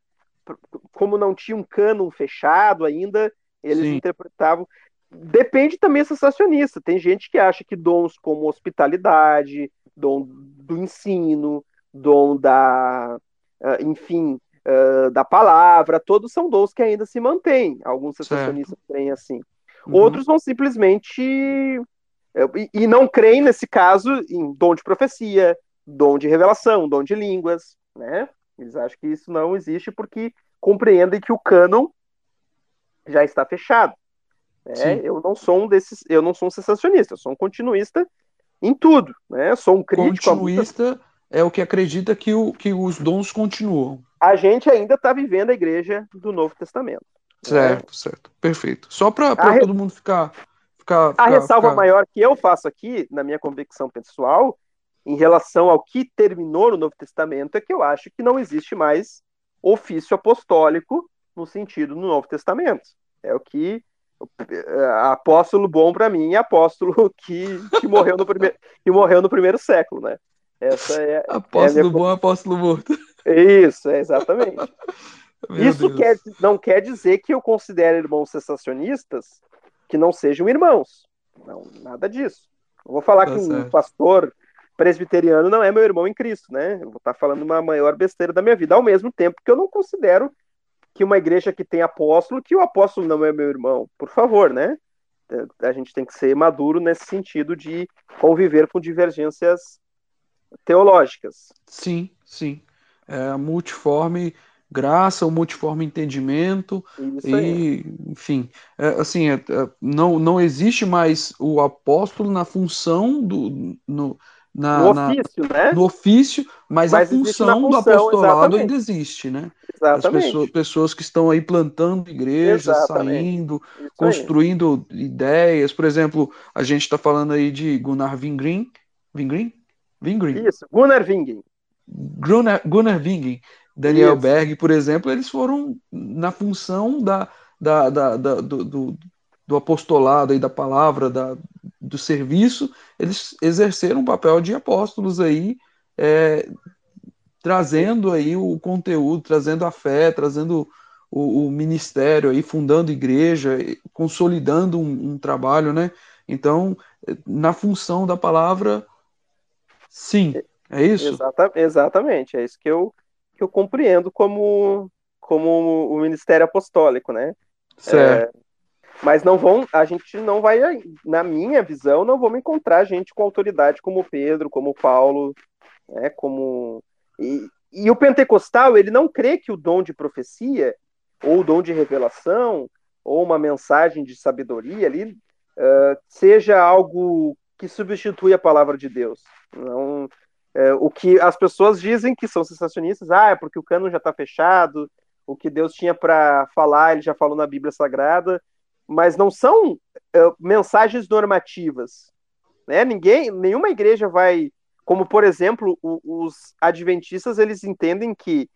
como não tinha um cânon fechado ainda, eles Sim. interpretavam. Depende também sensacionista. Tem gente que acha que dons como hospitalidade, dom do ensino, dom da, uh, enfim, uh, da palavra, todos são dons que ainda se mantêm. Alguns sensacionistas creem assim. Uhum. Outros vão simplesmente. Eh, e, e não creem, nesse caso, em dom de profecia, dom de revelação, dom de línguas, né? Eles acham que isso não existe porque compreendem que o cânon já está fechado. Né? Eu não sou um desses, eu não sou um sensacionista, eu sou um continuista em tudo, né? Sou um crítico. Continuista é o que acredita que, o, que os dons continuam a gente ainda está vivendo a igreja do Novo Testamento. Certo, né? certo. Perfeito. Só para re... todo mundo ficar. ficar a ressalva ficar... maior que eu faço aqui, na minha convicção pessoal, em relação ao que terminou no Novo Testamento, é que eu acho que não existe mais ofício apostólico no sentido no Novo Testamento. É o que apóstolo bom para mim é apóstolo que, que, morreu no primeiro, que morreu no primeiro século, né? Essa é, apóstolo é minha... bom, apóstolo morto. Isso, é exatamente. Isso quer, não quer dizer que eu considere irmãos sensacionistas que não sejam irmãos. Não, nada disso. Eu vou falar tá que certo. um pastor presbiteriano não é meu irmão em Cristo, né? Eu vou estar falando uma maior besteira da minha vida, ao mesmo tempo que eu não considero que uma igreja que tem apóstolo, que o apóstolo não é meu irmão. Por favor, né? A gente tem que ser maduro nesse sentido de conviver com divergências teológicas. Sim, sim. É multiforme graça, o multiforme entendimento e, enfim, é, assim, é, é, não, não existe mais o apóstolo na função do no, na, no ofício, na, né? No ofício, mas, mas a função, função, do apostolado exatamente. ainda existe, né? Exatamente. As pessoas, pessoas que estão aí plantando igrejas, exatamente. saindo, Isso construindo aí. ideias. Por exemplo, a gente está falando aí de Gunnar Vingrin, Vingrin? Vingrin. Isso, Gunnar Vingrin. Gunnar, Gunnar Daniel Isso. Berg, por exemplo, eles foram na função da, da, da, da do, do, do, apostolado e da palavra, da, do serviço, eles exerceram um papel de apóstolos aí, é, trazendo aí o conteúdo, trazendo a fé, trazendo o, o ministério aí, fundando igreja, consolidando um, um trabalho, né? Então, na função da palavra, sim, é isso? Exata, exatamente, é isso que eu, que eu compreendo como, como o ministério apostólico, né? Certo. É, mas não vão, a gente não vai, na minha visão, não vamos encontrar gente com autoridade como Pedro, como Paulo, né, como... E, e o pentecostal, ele não crê que o dom de profecia, ou o dom de revelação, ou uma mensagem de sabedoria ali, uh, seja algo que substitui a palavra de Deus. Não, o que as pessoas dizem que são sensacionistas, ah, é porque o cano já está fechado, o que Deus tinha para falar, ele já falou na Bíblia Sagrada, mas não são uh, mensagens normativas. Né? Ninguém, nenhuma igreja vai, como por exemplo, o, os adventistas, eles entendem que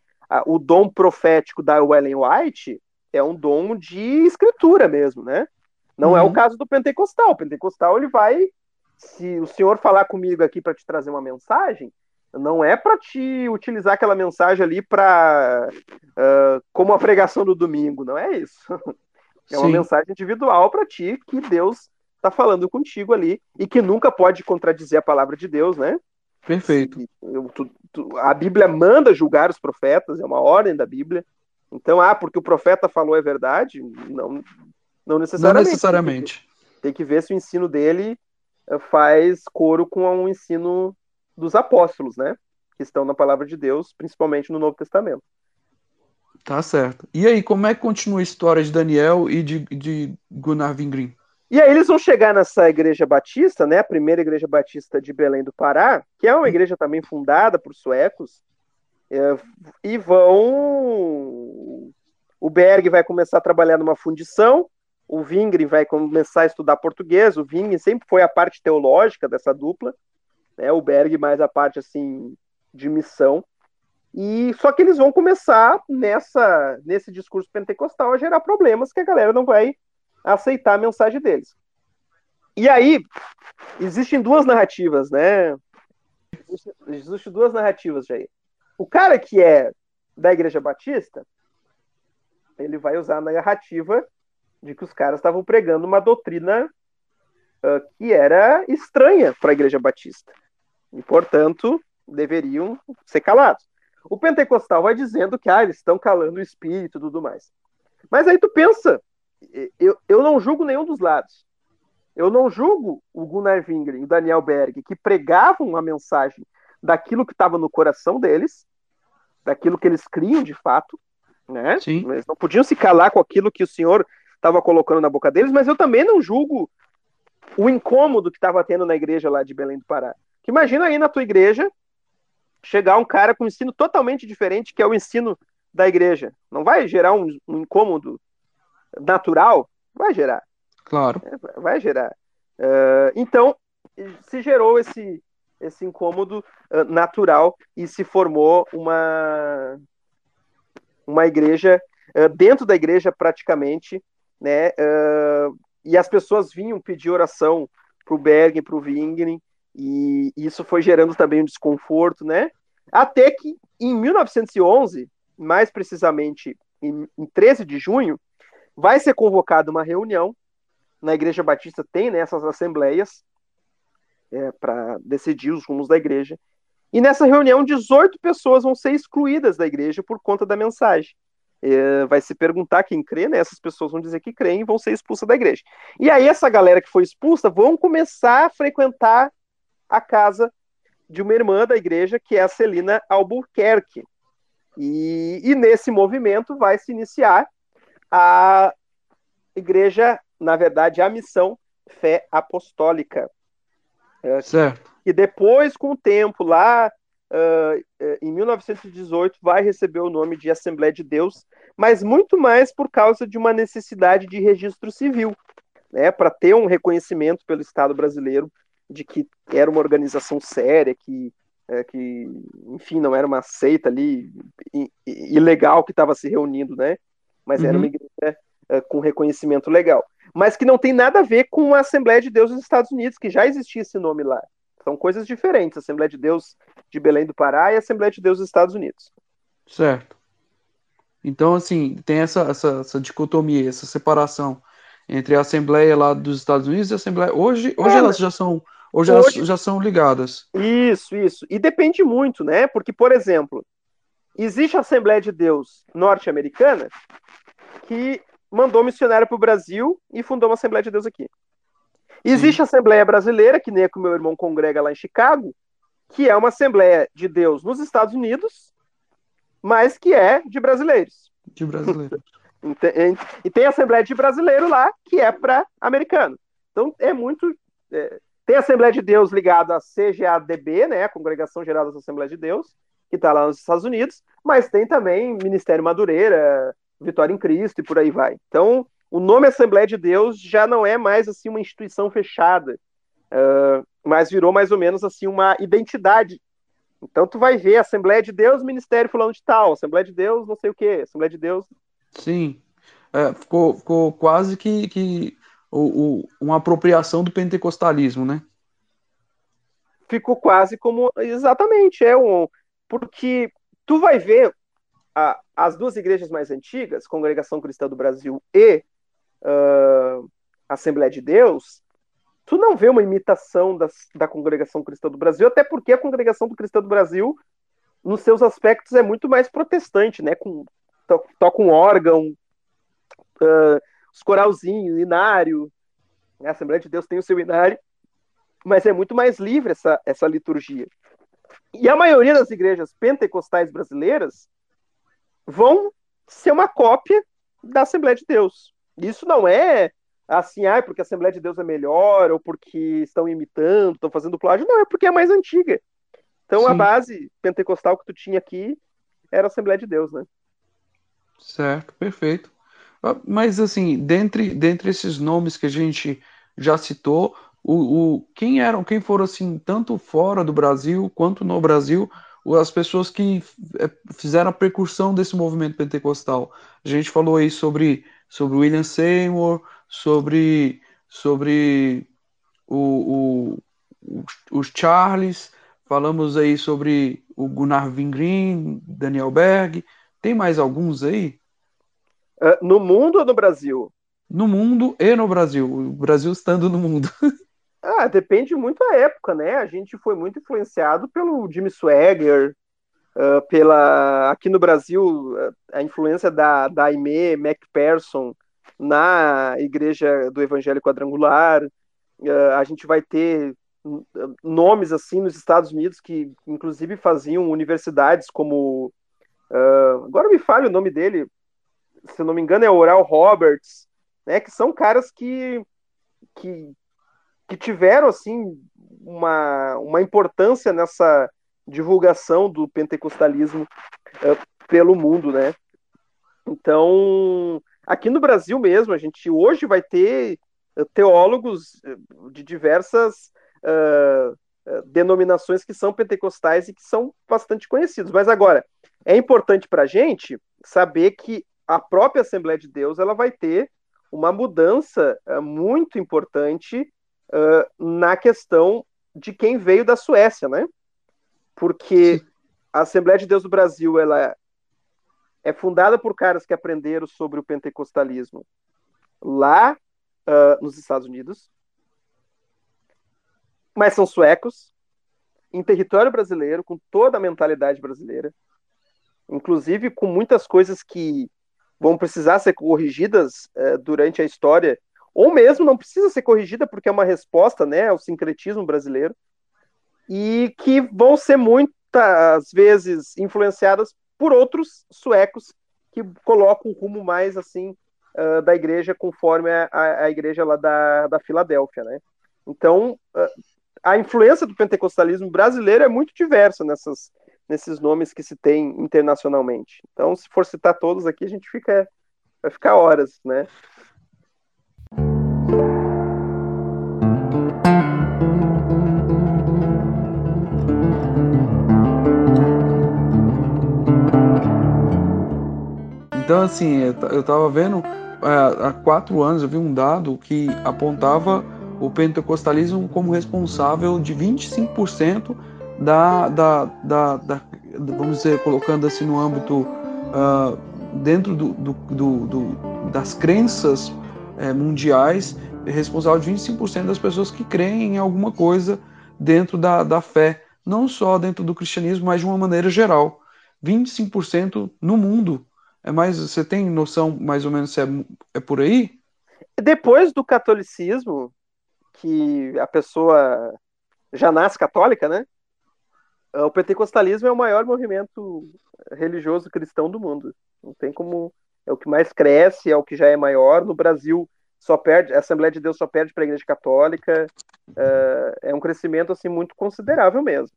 o dom profético da Ellen White é um dom de escritura mesmo, né? Não uhum. é o uhum. caso do pentecostal. O pentecostal ele vai, se o senhor falar comigo aqui para te trazer uma mensagem, não é para te utilizar aquela mensagem ali para uh, como a pregação do domingo, não é isso. É uma Sim. mensagem individual para ti que Deus está falando contigo ali e que nunca pode contradizer a palavra de Deus, né? Perfeito. a Bíblia manda julgar os profetas, é uma ordem da Bíblia. Então, ah, porque o profeta falou é verdade? Não, não necessariamente. Não necessariamente. Tem que, tem que ver se o ensino dele eh, faz coro com o ensino dos apóstolos, né? Que estão na palavra de Deus, principalmente no Novo Testamento. Tá certo. E aí, como é que continua a história de Daniel e de, de Gunnar Vingrim? E aí eles vão chegar nessa igreja batista, né, a primeira igreja batista de Belém do Pará, que é uma igreja também fundada por suecos, é, e vão. O Berg vai começar a trabalhar numa fundição, o Vingre vai começar a estudar português, o Vingre sempre foi a parte teológica dessa dupla, né, o Berg mais a parte assim de missão. E só que eles vão começar nessa nesse discurso pentecostal a gerar problemas que a galera não vai aceitar a mensagem deles. E aí existem duas narrativas, né? Existem duas narrativas, Jair. O cara que é da Igreja Batista, ele vai usar a narrativa de que os caras estavam pregando uma doutrina uh, que era estranha para a Igreja Batista. E, portanto, deveriam ser calados. O pentecostal vai dizendo que ah, eles estão calando o espírito e tudo mais. Mas aí tu pensa, eu, eu não julgo nenhum dos lados. Eu não julgo o Gunnar Wingren e o Daniel Berg, que pregavam uma mensagem daquilo que estava no coração deles, daquilo que eles criam de fato, né? Sim. Eles não podiam se calar com aquilo que o Senhor estava colocando na boca deles, mas eu também não julgo o incômodo que estava tendo na igreja lá de Belém do Pará. Que imagina aí na tua igreja chegar um cara com um ensino totalmente diferente, que é o ensino da igreja. Não vai gerar um, um incômodo natural? Vai gerar. Claro. É, vai gerar. Uh, então, se gerou esse, esse incômodo uh, natural e se formou uma, uma igreja, uh, dentro da igreja praticamente, né? E as pessoas vinham pedir oração para o Bergen, para o Wingren, e isso foi gerando também um desconforto, né? Até que em 1911, mais precisamente em, em 13 de junho, vai ser convocada uma reunião na Igreja Batista tem né, essas assembleias é, para decidir os rumos da igreja. E nessa reunião, 18 pessoas vão ser excluídas da igreja por conta da mensagem. É, vai se perguntar quem crê, né? Essas pessoas vão dizer que creem e vão ser expulsas da igreja. E aí, essa galera que foi expulsa vão começar a frequentar a casa de uma irmã da igreja, que é a Celina Albuquerque. E, e nesse movimento vai se iniciar a igreja, na verdade, a missão fé apostólica. É, certo. E depois, com o tempo, lá uh, em 1918, vai receber o nome de Assembleia de Deus, mas muito mais por causa de uma necessidade de registro civil, né, para ter um reconhecimento pelo Estado brasileiro de que era uma organização séria, que é, que, enfim, não era uma seita ali ilegal que estava se reunindo, né? Mas uhum. era uma igreja é, com reconhecimento legal. Mas que não tem nada a ver com a Assembleia de Deus dos Estados Unidos, que já existia esse nome lá. São coisas diferentes, Assembleia de Deus de Belém do Pará e Assembleia de Deus dos Estados Unidos. Certo. Então, assim, tem essa, essa, essa dicotomia, essa separação entre a Assembleia lá dos Estados Unidos e a Assembleia. Hoje, hoje é, elas já são Hoje, Hoje elas já são ligadas. Isso, isso. E depende muito, né? Porque, por exemplo, existe a Assembleia de Deus norte-americana que mandou missionário para o Brasil e fundou uma Assembleia de Deus aqui. Existe Sim. a Assembleia Brasileira, que nem a que o meu irmão congrega lá em Chicago, que é uma Assembleia de Deus nos Estados Unidos, mas que é de brasileiros. De brasileiros. e tem a Assembleia de Brasileiro lá, que é para americano. Então é muito. É, tem a Assembleia de Deus ligada à CGADB, né, a Congregação Geral das Assembleias de Deus, que está lá nos Estados Unidos, mas tem também Ministério Madureira, Vitória em Cristo e por aí vai. Então, o nome Assembleia de Deus já não é mais assim uma instituição fechada, uh, mas virou mais ou menos assim uma identidade. Então, tu vai ver Assembleia de Deus, Ministério fulano de tal, Assembleia de Deus, não sei o quê, Assembleia de Deus. Sim, é, ficou, ficou quase que, que o, o, uma apropriação do pentecostalismo, né? Ficou quase como. Exatamente, é um. Porque tu vai ver a, as duas igrejas mais antigas, Congregação Cristã do Brasil e uh, Assembleia de Deus, tu não vê uma imitação das, da Congregação Cristã do Brasil, até porque a Congregação do Cristã do Brasil, nos seus aspectos, é muito mais protestante, né? Com, to, toca um órgão, uh, os coralzinhos, inário. A Assembleia de Deus tem o seu inário, mas é muito mais livre essa, essa liturgia. E a maioria das igrejas pentecostais brasileiras vão ser uma cópia da Assembleia de Deus. Isso não é assim, ah, porque a Assembleia de Deus é melhor, ou porque estão imitando, estão fazendo plágio. Não, é porque é mais antiga. Então Sim. a base pentecostal que tu tinha aqui era a Assembleia de Deus, né? Certo, perfeito. Ah, mas assim, dentre, dentre esses nomes que a gente já citou, o, o, quem eram, quem foram assim, tanto fora do Brasil quanto no Brasil, as pessoas que é, fizeram a percussão desse movimento pentecostal. A gente falou aí sobre, sobre William Seymour, sobre, sobre o, o, os Charles, falamos aí sobre o Gunnar Wingren, Daniel Berg. Tem mais alguns aí? Uh, no mundo ou no Brasil? No mundo e no Brasil. O Brasil estando no mundo. ah, depende muito da época, né? A gente foi muito influenciado pelo Jimmy Swagger, uh, pela aqui no Brasil a influência da da Aimee MacPherson na igreja do Evangelho Quadrangular. Uh, a gente vai ter nomes assim nos Estados Unidos que inclusive faziam universidades como uh, agora me fale o nome dele se não me engano, é Oral Roberts, né? Que são caras que, que, que tiveram assim uma, uma importância nessa divulgação do pentecostalismo uh, pelo mundo, né? Então, aqui no Brasil mesmo, a gente hoje vai ter uh, teólogos de diversas uh, denominações que são pentecostais e que são bastante conhecidos. Mas agora, é importante para a gente saber que a própria Assembleia de Deus ela vai ter uma mudança uh, muito importante uh, na questão de quem veio da Suécia, né? Porque a Assembleia de Deus do Brasil ela é fundada por caras que aprenderam sobre o pentecostalismo lá uh, nos Estados Unidos, mas são suecos, em território brasileiro, com toda a mentalidade brasileira, inclusive com muitas coisas que vão precisar ser corrigidas é, durante a história, ou mesmo não precisa ser corrigida porque é uma resposta né, ao sincretismo brasileiro, e que vão ser muitas vezes influenciadas por outros suecos que colocam um rumo mais assim uh, da igreja conforme a, a, igreja lá da, da Filadélfia, né? Então, uh, a influência do pentecostalismo brasileiro é muito diversa nessas, nesses nomes que se tem internacionalmente. Então, se for citar todos aqui, a gente fica vai ficar horas, né? Então, assim, eu estava vendo é, há quatro anos, eu vi um dado que apontava o pentecostalismo como responsável de 25% da, da, da, da, vamos dizer, colocando assim no âmbito, uh, dentro do, do, do, das crenças é, mundiais, responsável de 25% das pessoas que creem em alguma coisa dentro da, da fé, não só dentro do cristianismo, mas de uma maneira geral. 25% no mundo. É mais, você tem noção mais ou menos se é, é por aí? Depois do catolicismo, que a pessoa já nasce católica, né? O pentecostalismo é o maior movimento religioso cristão do mundo. Não tem como. É o que mais cresce, é o que já é maior. No Brasil, só perde, a Assembleia de Deus só perde para a Igreja Católica. É, é um crescimento assim muito considerável mesmo.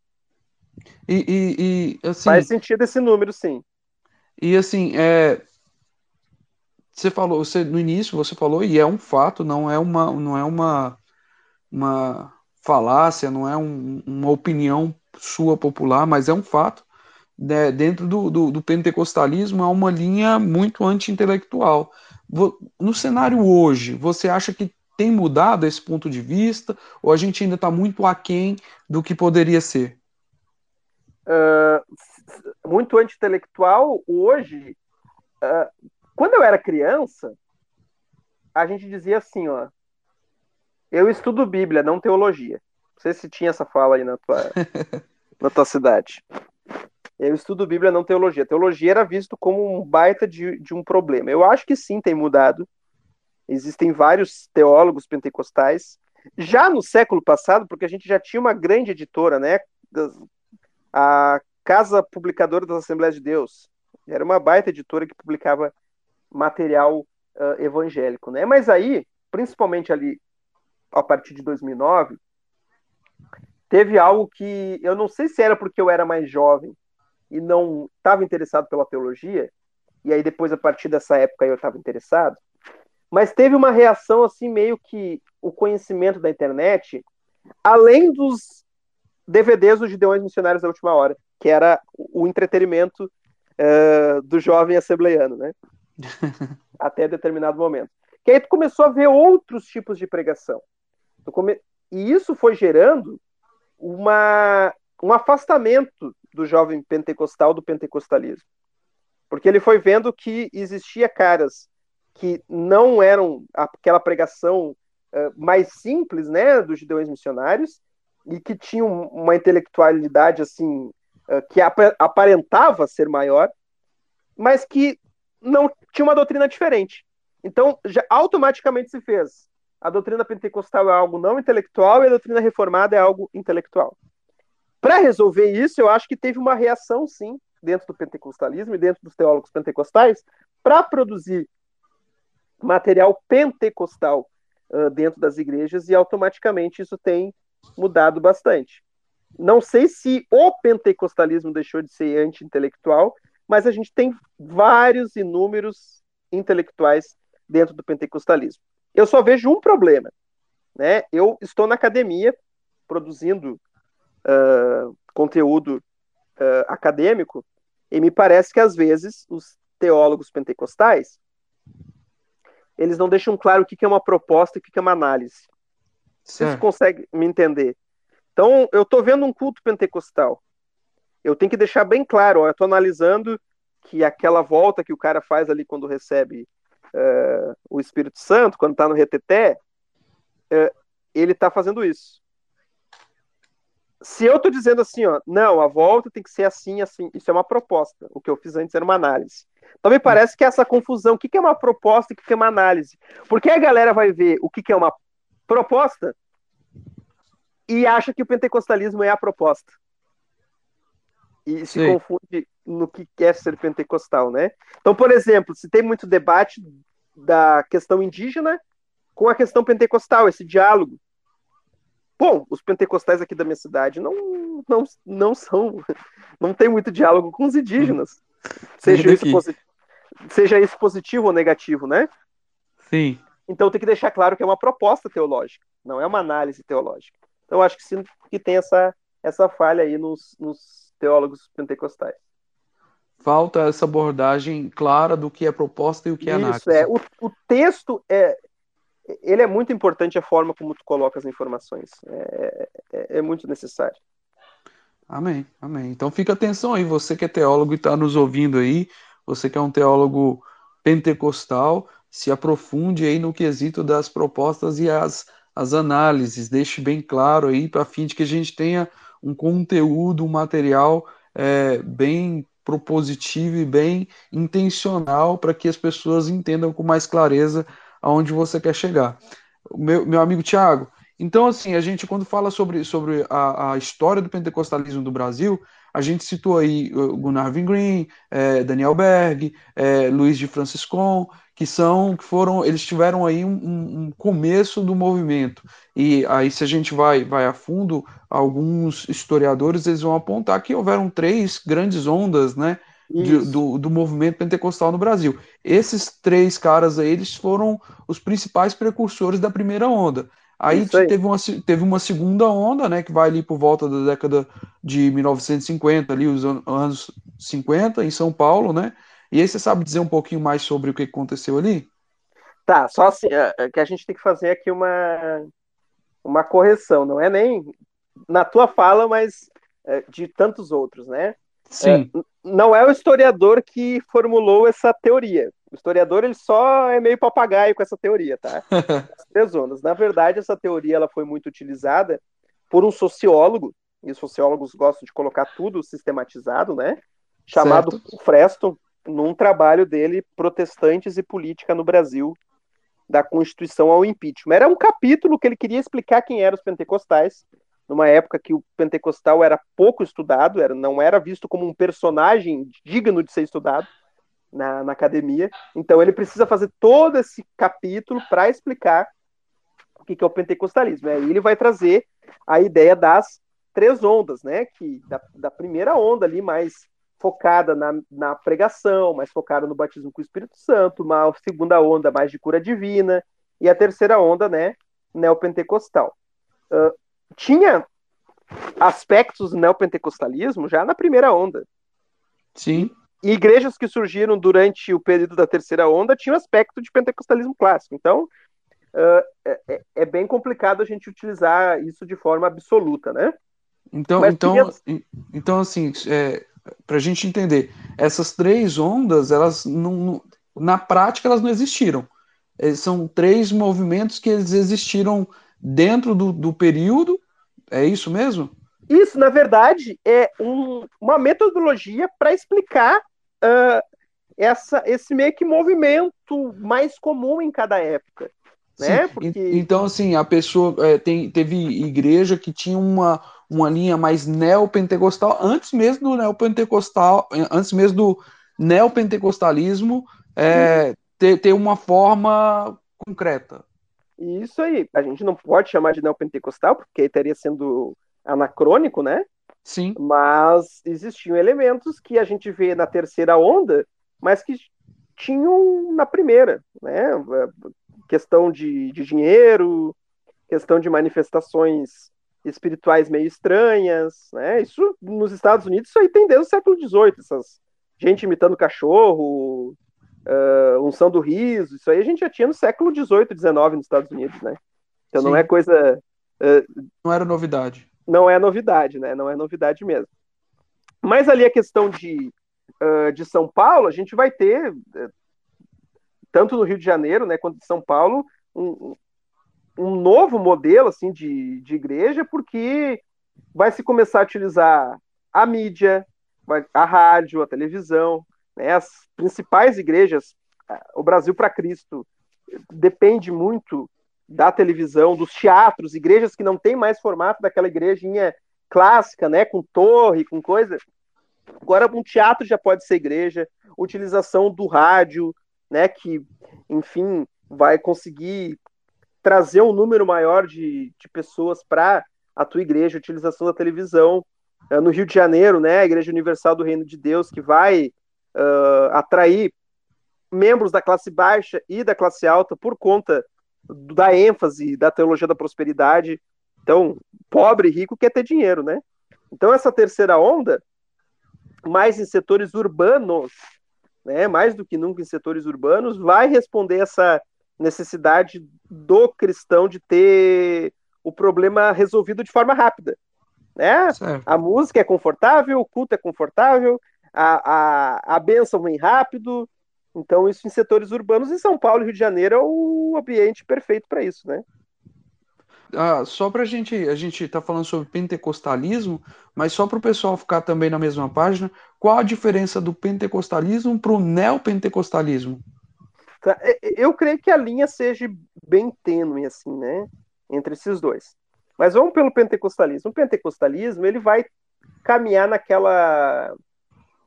E, e, e assim, faz sentido esse número, sim. E assim, é, você falou, você no início você falou e é um fato, não é uma, não é uma, uma falácia, não é um, uma opinião sua popular, mas é um fato. Né, dentro do, do, do pentecostalismo há uma linha muito anti-intelectual. No cenário hoje, você acha que tem mudado esse ponto de vista ou a gente ainda está muito aquém do que poderia ser? Uh, muito anti-intelectual hoje. Uh, quando eu era criança, a gente dizia assim, ó, eu estudo Bíblia, não teologia. Não sei se tinha essa fala aí na tua, na tua cidade. Eu estudo Bíblia, não teologia. Teologia era visto como um baita de, de um problema. Eu acho que sim, tem mudado. Existem vários teólogos pentecostais. Já no século passado, porque a gente já tinha uma grande editora, né? A Casa Publicadora das Assembleias de Deus. Era uma baita editora que publicava material uh, evangélico, né? Mas aí, principalmente ali a partir de 2009, teve algo que eu não sei se era porque eu era mais jovem e não estava interessado pela teologia, e aí depois, a partir dessa época, eu estava interessado, mas teve uma reação assim, meio que o conhecimento da internet, além dos DVDs dos Gideões Missionários da Última Hora, que era o entretenimento uh, do jovem assembleiano, né? Até determinado momento. Que aí tu começou a ver outros tipos de pregação. Come... E isso foi gerando uma, um afastamento do jovem pentecostal do pentecostalismo. Porque ele foi vendo que existia caras que não eram aquela pregação uh, mais simples, né, dos judeus missionários, e que tinham uma intelectualidade assim uh, que ap aparentava ser maior, mas que não tinha uma doutrina diferente. Então, já automaticamente se fez. A doutrina pentecostal é algo não intelectual e a doutrina reformada é algo intelectual. Para resolver isso, eu acho que teve uma reação, sim, dentro do pentecostalismo e dentro dos teólogos pentecostais, para produzir material pentecostal uh, dentro das igrejas e automaticamente isso tem mudado bastante. Não sei se o pentecostalismo deixou de ser anti-intelectual, mas a gente tem vários inúmeros intelectuais dentro do pentecostalismo. Eu só vejo um problema, né? Eu estou na academia produzindo uh, conteúdo uh, acadêmico, e me parece que às vezes os teólogos pentecostais eles não deixam claro o que é uma proposta e o que é uma análise. Vocês conseguem me entender? Então, eu estou vendo um culto pentecostal. Eu tenho que deixar bem claro, ó, eu estou analisando que aquela volta que o cara faz ali quando recebe uh, o Espírito Santo, quando está no reteté, uh, ele está fazendo isso se eu estou dizendo assim, ó, não, a volta tem que ser assim, assim, isso é uma proposta. O que eu fiz antes era uma análise. Então me parece que essa confusão, o que, é uma proposta e o que, é uma análise? Porque a galera vai ver o que, é uma proposta e acha que o pentecostalismo é a proposta. E se Sim. confunde no que quer ser pentecostal, né? Então, por exemplo, se tem muito debate da questão indígena com a questão pentecostal, esse diálogo. Bom, os pentecostais aqui da minha cidade não, não, não são. Não tem muito diálogo com os indígenas. Seja isso, seja isso positivo ou negativo, né? Sim. Então tem que deixar claro que é uma proposta teológica, não é uma análise teológica. Então acho que sim que tem essa, essa falha aí nos, nos teólogos pentecostais. falta essa abordagem clara do que é proposta e o que é análise. Isso, é. O, o texto é, ele é muito importante a forma como tu coloca as informações. É, é, é, muito necessário. Amém, amém. Então fica atenção aí, você que é teólogo e está nos ouvindo aí, você que é um teólogo pentecostal, se aprofunde aí no quesito das propostas e as, as análises, deixe bem claro aí, para fim de que a gente tenha um conteúdo, um material é, bem propositivo e bem intencional para que as pessoas entendam com mais clareza aonde você quer chegar. Meu, meu amigo Tiago, então assim, a gente quando fala sobre, sobre a, a história do pentecostalismo do Brasil, a gente citou aí Gunnar Green, é, Daniel Berg, é, Luiz de Franciscon, que são que foram eles tiveram aí um, um, começo do movimento. E aí se a gente vai vai a fundo alguns historiadores eles vão apontar que houveram três grandes ondas né de, do, do movimento pentecostal no Brasil. Esses três caras aí eles foram os principais precursores da primeira onda aí, aí. teve uma teve uma segunda onda né que vai ali por volta da década de 1950 ali os anos 50 em São Paulo né e aí você sabe dizer um pouquinho mais sobre o que aconteceu ali? Tá, só assim, é, é que a gente tem que fazer aqui uma, uma correção, não é nem na tua fala, mas é, de tantos outros, né? Sim. É, não é o historiador que formulou essa teoria. O historiador ele só é meio papagaio com essa teoria, tá? As três ondas. Na verdade, essa teoria ela foi muito utilizada por um sociólogo, e os sociólogos gostam de colocar tudo sistematizado, né? Chamado certo. Freston, num trabalho dele, Protestantes e Política no Brasil, da Constituição ao Impeachment. Era um capítulo que ele queria explicar quem eram os pentecostais, numa época que o pentecostal era pouco estudado, era, não era visto como um personagem digno de ser estudado na, na academia. Então ele precisa fazer todo esse capítulo para explicar o que, que é o pentecostalismo. Aí ele vai trazer a ideia das três ondas, né? Que da, da primeira onda ali mais focada na, na pregação, mais focada no batismo com o Espírito Santo, uma segunda onda mais de cura divina, e a terceira onda, né, neopentecostal. Uh, tinha aspectos do neopentecostalismo já na primeira onda. Sim. Igrejas que surgiram durante o período da terceira onda tinham aspecto de pentecostalismo clássico. Então, uh, é, é, bem complicado a gente utilizar isso de forma absoluta, né? Então, então, então assim, é, para a gente entender, essas três ondas, elas não, na prática elas não existiram. É, são três movimentos que eles existiram dentro do, do período. É isso mesmo? Isso, na verdade, é um, uma metodologia para explicar uh, essa, esse meio que movimento mais comum em cada época. Né? Porque... Então, assim, a pessoa é, tem, teve igreja que tinha uma, uma linha mais neopentecostal, antes mesmo do neopentecostal, antes mesmo do neopentecostalismo é, ter, ter uma forma concreta. Isso aí. A gente não pode chamar de neopentecostal, porque estaria sendo anacrônico, né? Sim. Mas existiam elementos que a gente vê na terceira onda, mas que tinham na primeira, né? Questão de, de dinheiro, questão de manifestações espirituais meio estranhas, né? Isso nos Estados Unidos isso aí tem desde o século XVIII, essas gente imitando cachorro, uh, unção do riso, isso aí a gente já tinha no século XVIII, XIX nos Estados Unidos, né? Então Sim. não é coisa uh, não era novidade. Não é novidade, né? Não é novidade mesmo. Mas ali a questão de uh, de São Paulo, a gente vai ter tanto no Rio de Janeiro, né, quanto em São Paulo, um, um novo modelo assim de, de igreja, porque vai se começar a utilizar a mídia, a rádio, a televisão, né, as principais igrejas, o Brasil para Cristo depende muito da televisão, dos teatros, igrejas que não tem mais formato daquela igrejinha clássica, né, com torre, com coisa. Agora um teatro já pode ser igreja, utilização do rádio, né, que enfim vai conseguir trazer um número maior de, de pessoas para a tua igreja, utilização da televisão. Uh, no Rio de Janeiro, né, a Igreja Universal do Reino de Deus, que vai uh, atrair membros da classe baixa e da classe alta por conta da ênfase da teologia da prosperidade. Então, pobre e rico quer ter dinheiro, né? Então, essa terceira onda, mais em setores urbanos, né, mais do que nunca em setores urbanos, vai responder essa necessidade do cristão de ter o problema resolvido de forma rápida. Né? A música é confortável, o culto é confortável, a, a, a bênção vem rápido. Então, isso em setores urbanos, em São Paulo e Rio de Janeiro é o ambiente perfeito para isso, né? Ah, só para a gente, a gente está falando sobre pentecostalismo, mas só para o pessoal ficar também na mesma página, qual a diferença do pentecostalismo para o neopentecostalismo? Tá, eu creio que a linha seja bem tênue, assim, né? Entre esses dois. Mas vamos pelo pentecostalismo. O pentecostalismo, ele vai caminhar naquela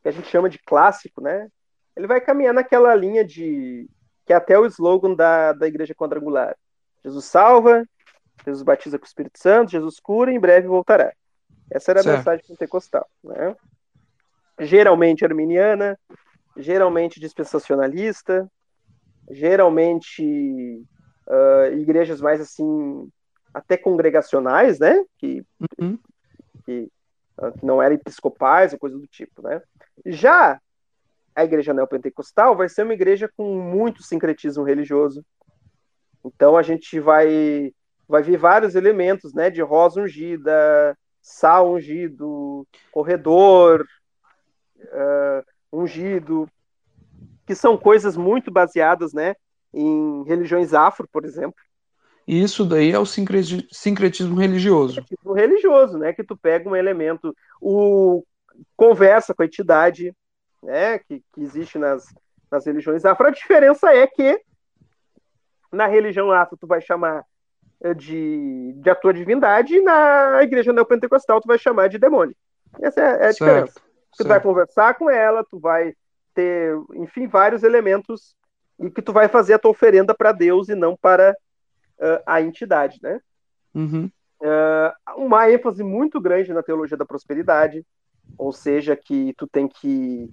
que a gente chama de clássico, né? Ele vai caminhar naquela linha de que é até o slogan da, da igreja quadrangular. Jesus salva, Jesus batiza com o Espírito Santo, Jesus cura e em breve voltará. Essa era a certo. mensagem pentecostal. Né? Geralmente arminiana, geralmente dispensacionalista, geralmente uh, igrejas mais assim, até congregacionais, né? Que, uhum. que, uh, que, não eram episcopais ou coisa do tipo, né? Já a igreja neopentecostal vai ser uma igreja com muito sincretismo religioso. Então a gente vai vai ver vários elementos, né, de rosa ungida, sal ungido, corredor uh, ungido, que são coisas muito baseadas, né, em religiões afro, por exemplo. E isso daí é o sincretismo religioso. Sincretismo religioso, né, que tu pega um elemento, o conversa com a entidade, né, que, que existe nas, nas religiões afro. A diferença é que na religião afro tu vai chamar de, de a tua divindade, e na igreja neopentecostal tu vai chamar de demônio. Essa é, é a diferença. Certo, tu certo. vai conversar com ela, tu vai ter, enfim, vários elementos e que tu vai fazer a tua oferenda para Deus e não para uh, a entidade, né? Uhum. Uh, uma ênfase muito grande na teologia da prosperidade, ou seja, que tu tem que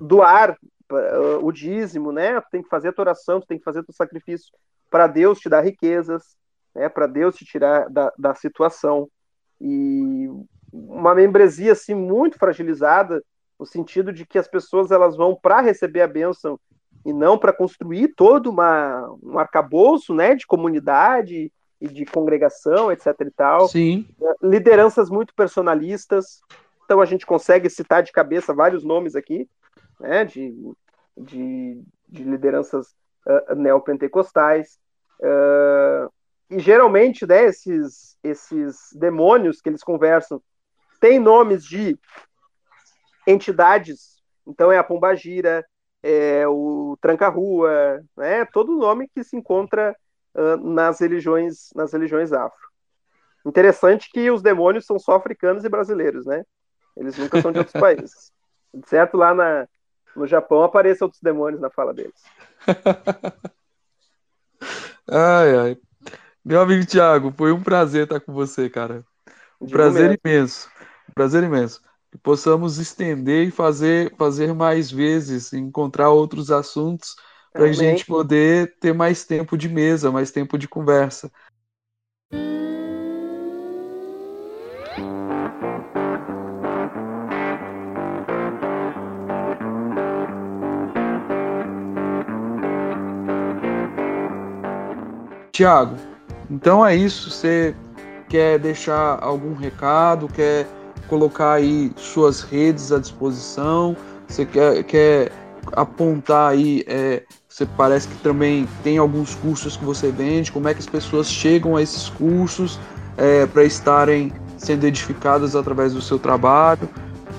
doar uh, o dízimo, né? Tu tem que fazer a tua oração, tu tem que fazer o teu sacrifício para Deus te dar riquezas, né, para Deus te tirar da, da situação. E uma membresia assim muito fragilizada, no sentido de que as pessoas elas vão para receber a bênção e não para construir todo uma, um arcabouço né, de comunidade e de congregação, etc. e tal. Sim. Lideranças muito personalistas. Então a gente consegue citar de cabeça vários nomes aqui, né, de, de, de lideranças uh, neopentecostais. Uh, e geralmente, né, esses, esses demônios que eles conversam têm nomes de entidades. Então é a Pombagira, é o Tranca-Rua, né? Todo nome que se encontra uh, nas religiões nas religiões afro. Interessante que os demônios são só africanos e brasileiros, né? Eles nunca são de outros países. Certo lá na, no Japão aparecem outros demônios na fala deles. ai, ai. Meu amigo Thiago, foi um prazer estar com você, cara. Um prazer imenso. Um prazer imenso. Que possamos estender e fazer, fazer mais vezes, encontrar outros assuntos para a gente poder ter mais tempo de mesa, mais tempo de conversa. Tiago, então é isso. Você quer deixar algum recado? Quer colocar aí suas redes à disposição? Você quer, quer apontar aí? É, você parece que também tem alguns cursos que você vende. Como é que as pessoas chegam a esses cursos é, para estarem sendo edificadas através do seu trabalho?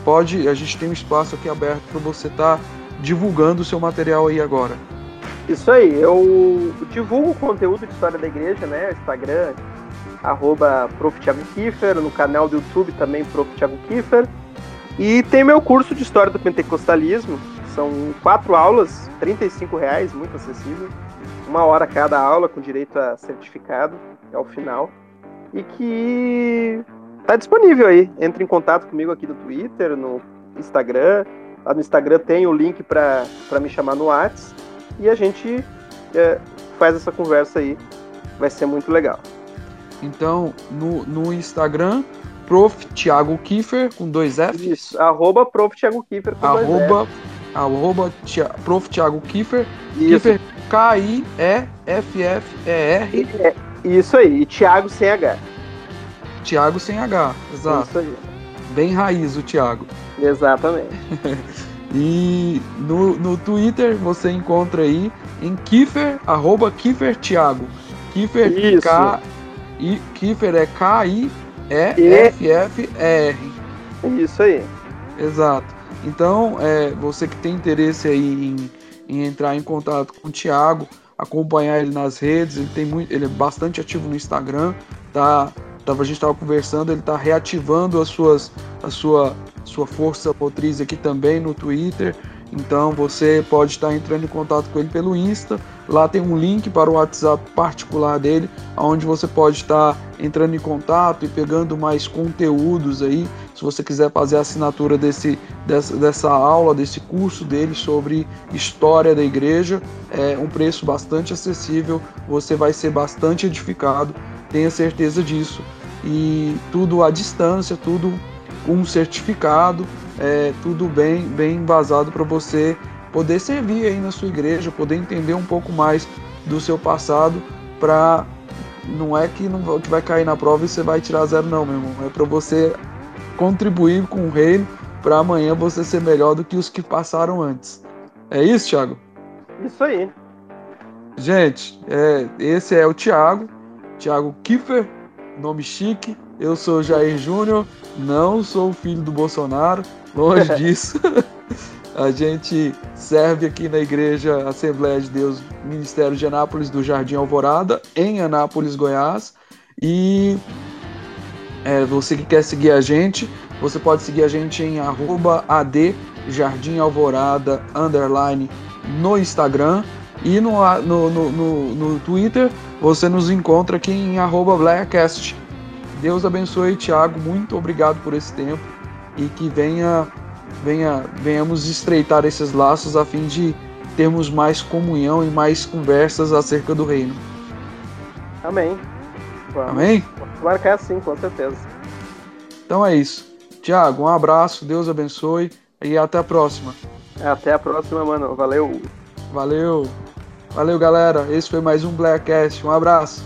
Pode, a gente tem um espaço aqui aberto para você estar tá divulgando o seu material aí agora. Isso aí, eu divulgo conteúdo de história da igreja, né? Instagram, arroba Prof. Kiefer, no canal do YouTube também, Prof. Kiefer. E tem meu curso de História do Pentecostalismo, são quatro aulas, 35 reais, muito acessível. Uma hora cada aula, com direito a certificado ao final. E que tá disponível aí. Entre em contato comigo aqui no Twitter, no Instagram. Lá no Instagram tem o link para me chamar no WhatsApp e a gente é, faz essa conversa aí. Vai ser muito legal. Então, no, no Instagram, Prof. Thiago Kiefer, com dois Fs. Isso, arroba Prof. Thiago Kiefer com arroba, dois arroba tia, Prof. Thiago Kiefer. Isso. Kiefer, K-I-E-F-F-E-R. É, isso aí, e Thiago sem H. Thiago sem H, exato. Isso aí. Bem raiz o Thiago. Exatamente. E no, no Twitter você encontra aí em Kiefer, arroba Kiefer Thiago. Kiefer, Isso. K, I, Kiefer é K-I-E-F-F-E-R. Isso aí. Exato. Então, é, você que tem interesse aí em, em entrar em contato com o Thiago, acompanhar ele nas redes, ele, tem muito, ele é bastante ativo no Instagram, tá? Tava, a gente estava conversando, ele está reativando as suas, a sua, sua força motriz aqui também no Twitter. Então você pode estar entrando em contato com ele pelo Insta. Lá tem um link para o WhatsApp particular dele, onde você pode estar entrando em contato e pegando mais conteúdos aí. Se você quiser fazer a assinatura desse, dessa, dessa aula, desse curso dele sobre história da igreja, é um preço bastante acessível. Você vai ser bastante edificado, tenha certeza disso. E tudo à distância, tudo um certificado, é, tudo bem, bem embasado para você poder servir aí na sua igreja, poder entender um pouco mais do seu passado, para não é que não que vai cair na prova e você vai tirar zero não, meu irmão, é para você contribuir com o reino para amanhã você ser melhor do que os que passaram antes. É isso, Thiago? Isso aí. Gente, é, esse é o Thiago, Thiago Kiffer, nome chique. Eu sou Jair Júnior, não sou filho do Bolsonaro, longe disso. A gente serve aqui na Igreja Assembleia de Deus, Ministério de Anápolis do Jardim Alvorada, em Anápolis, Goiás. E é, você que quer seguir a gente, você pode seguir a gente em arroba AD Jardim Alvorada underline no Instagram e no, no, no, no, Twitter você nos encontra aqui em arroba Blackcast. Deus abençoe, Tiago. Muito obrigado por esse tempo e que venha, venha, venhamos estreitar esses laços a fim de termos mais comunhão e mais conversas acerca do reino. Amém. Vamos. Amém? Vamos marcar assim, com certeza. Então é isso. Tiago, um abraço, Deus abençoe e até a próxima. Até a próxima, mano. Valeu. Valeu. Valeu, galera. Esse foi mais um Blackcast. Um abraço.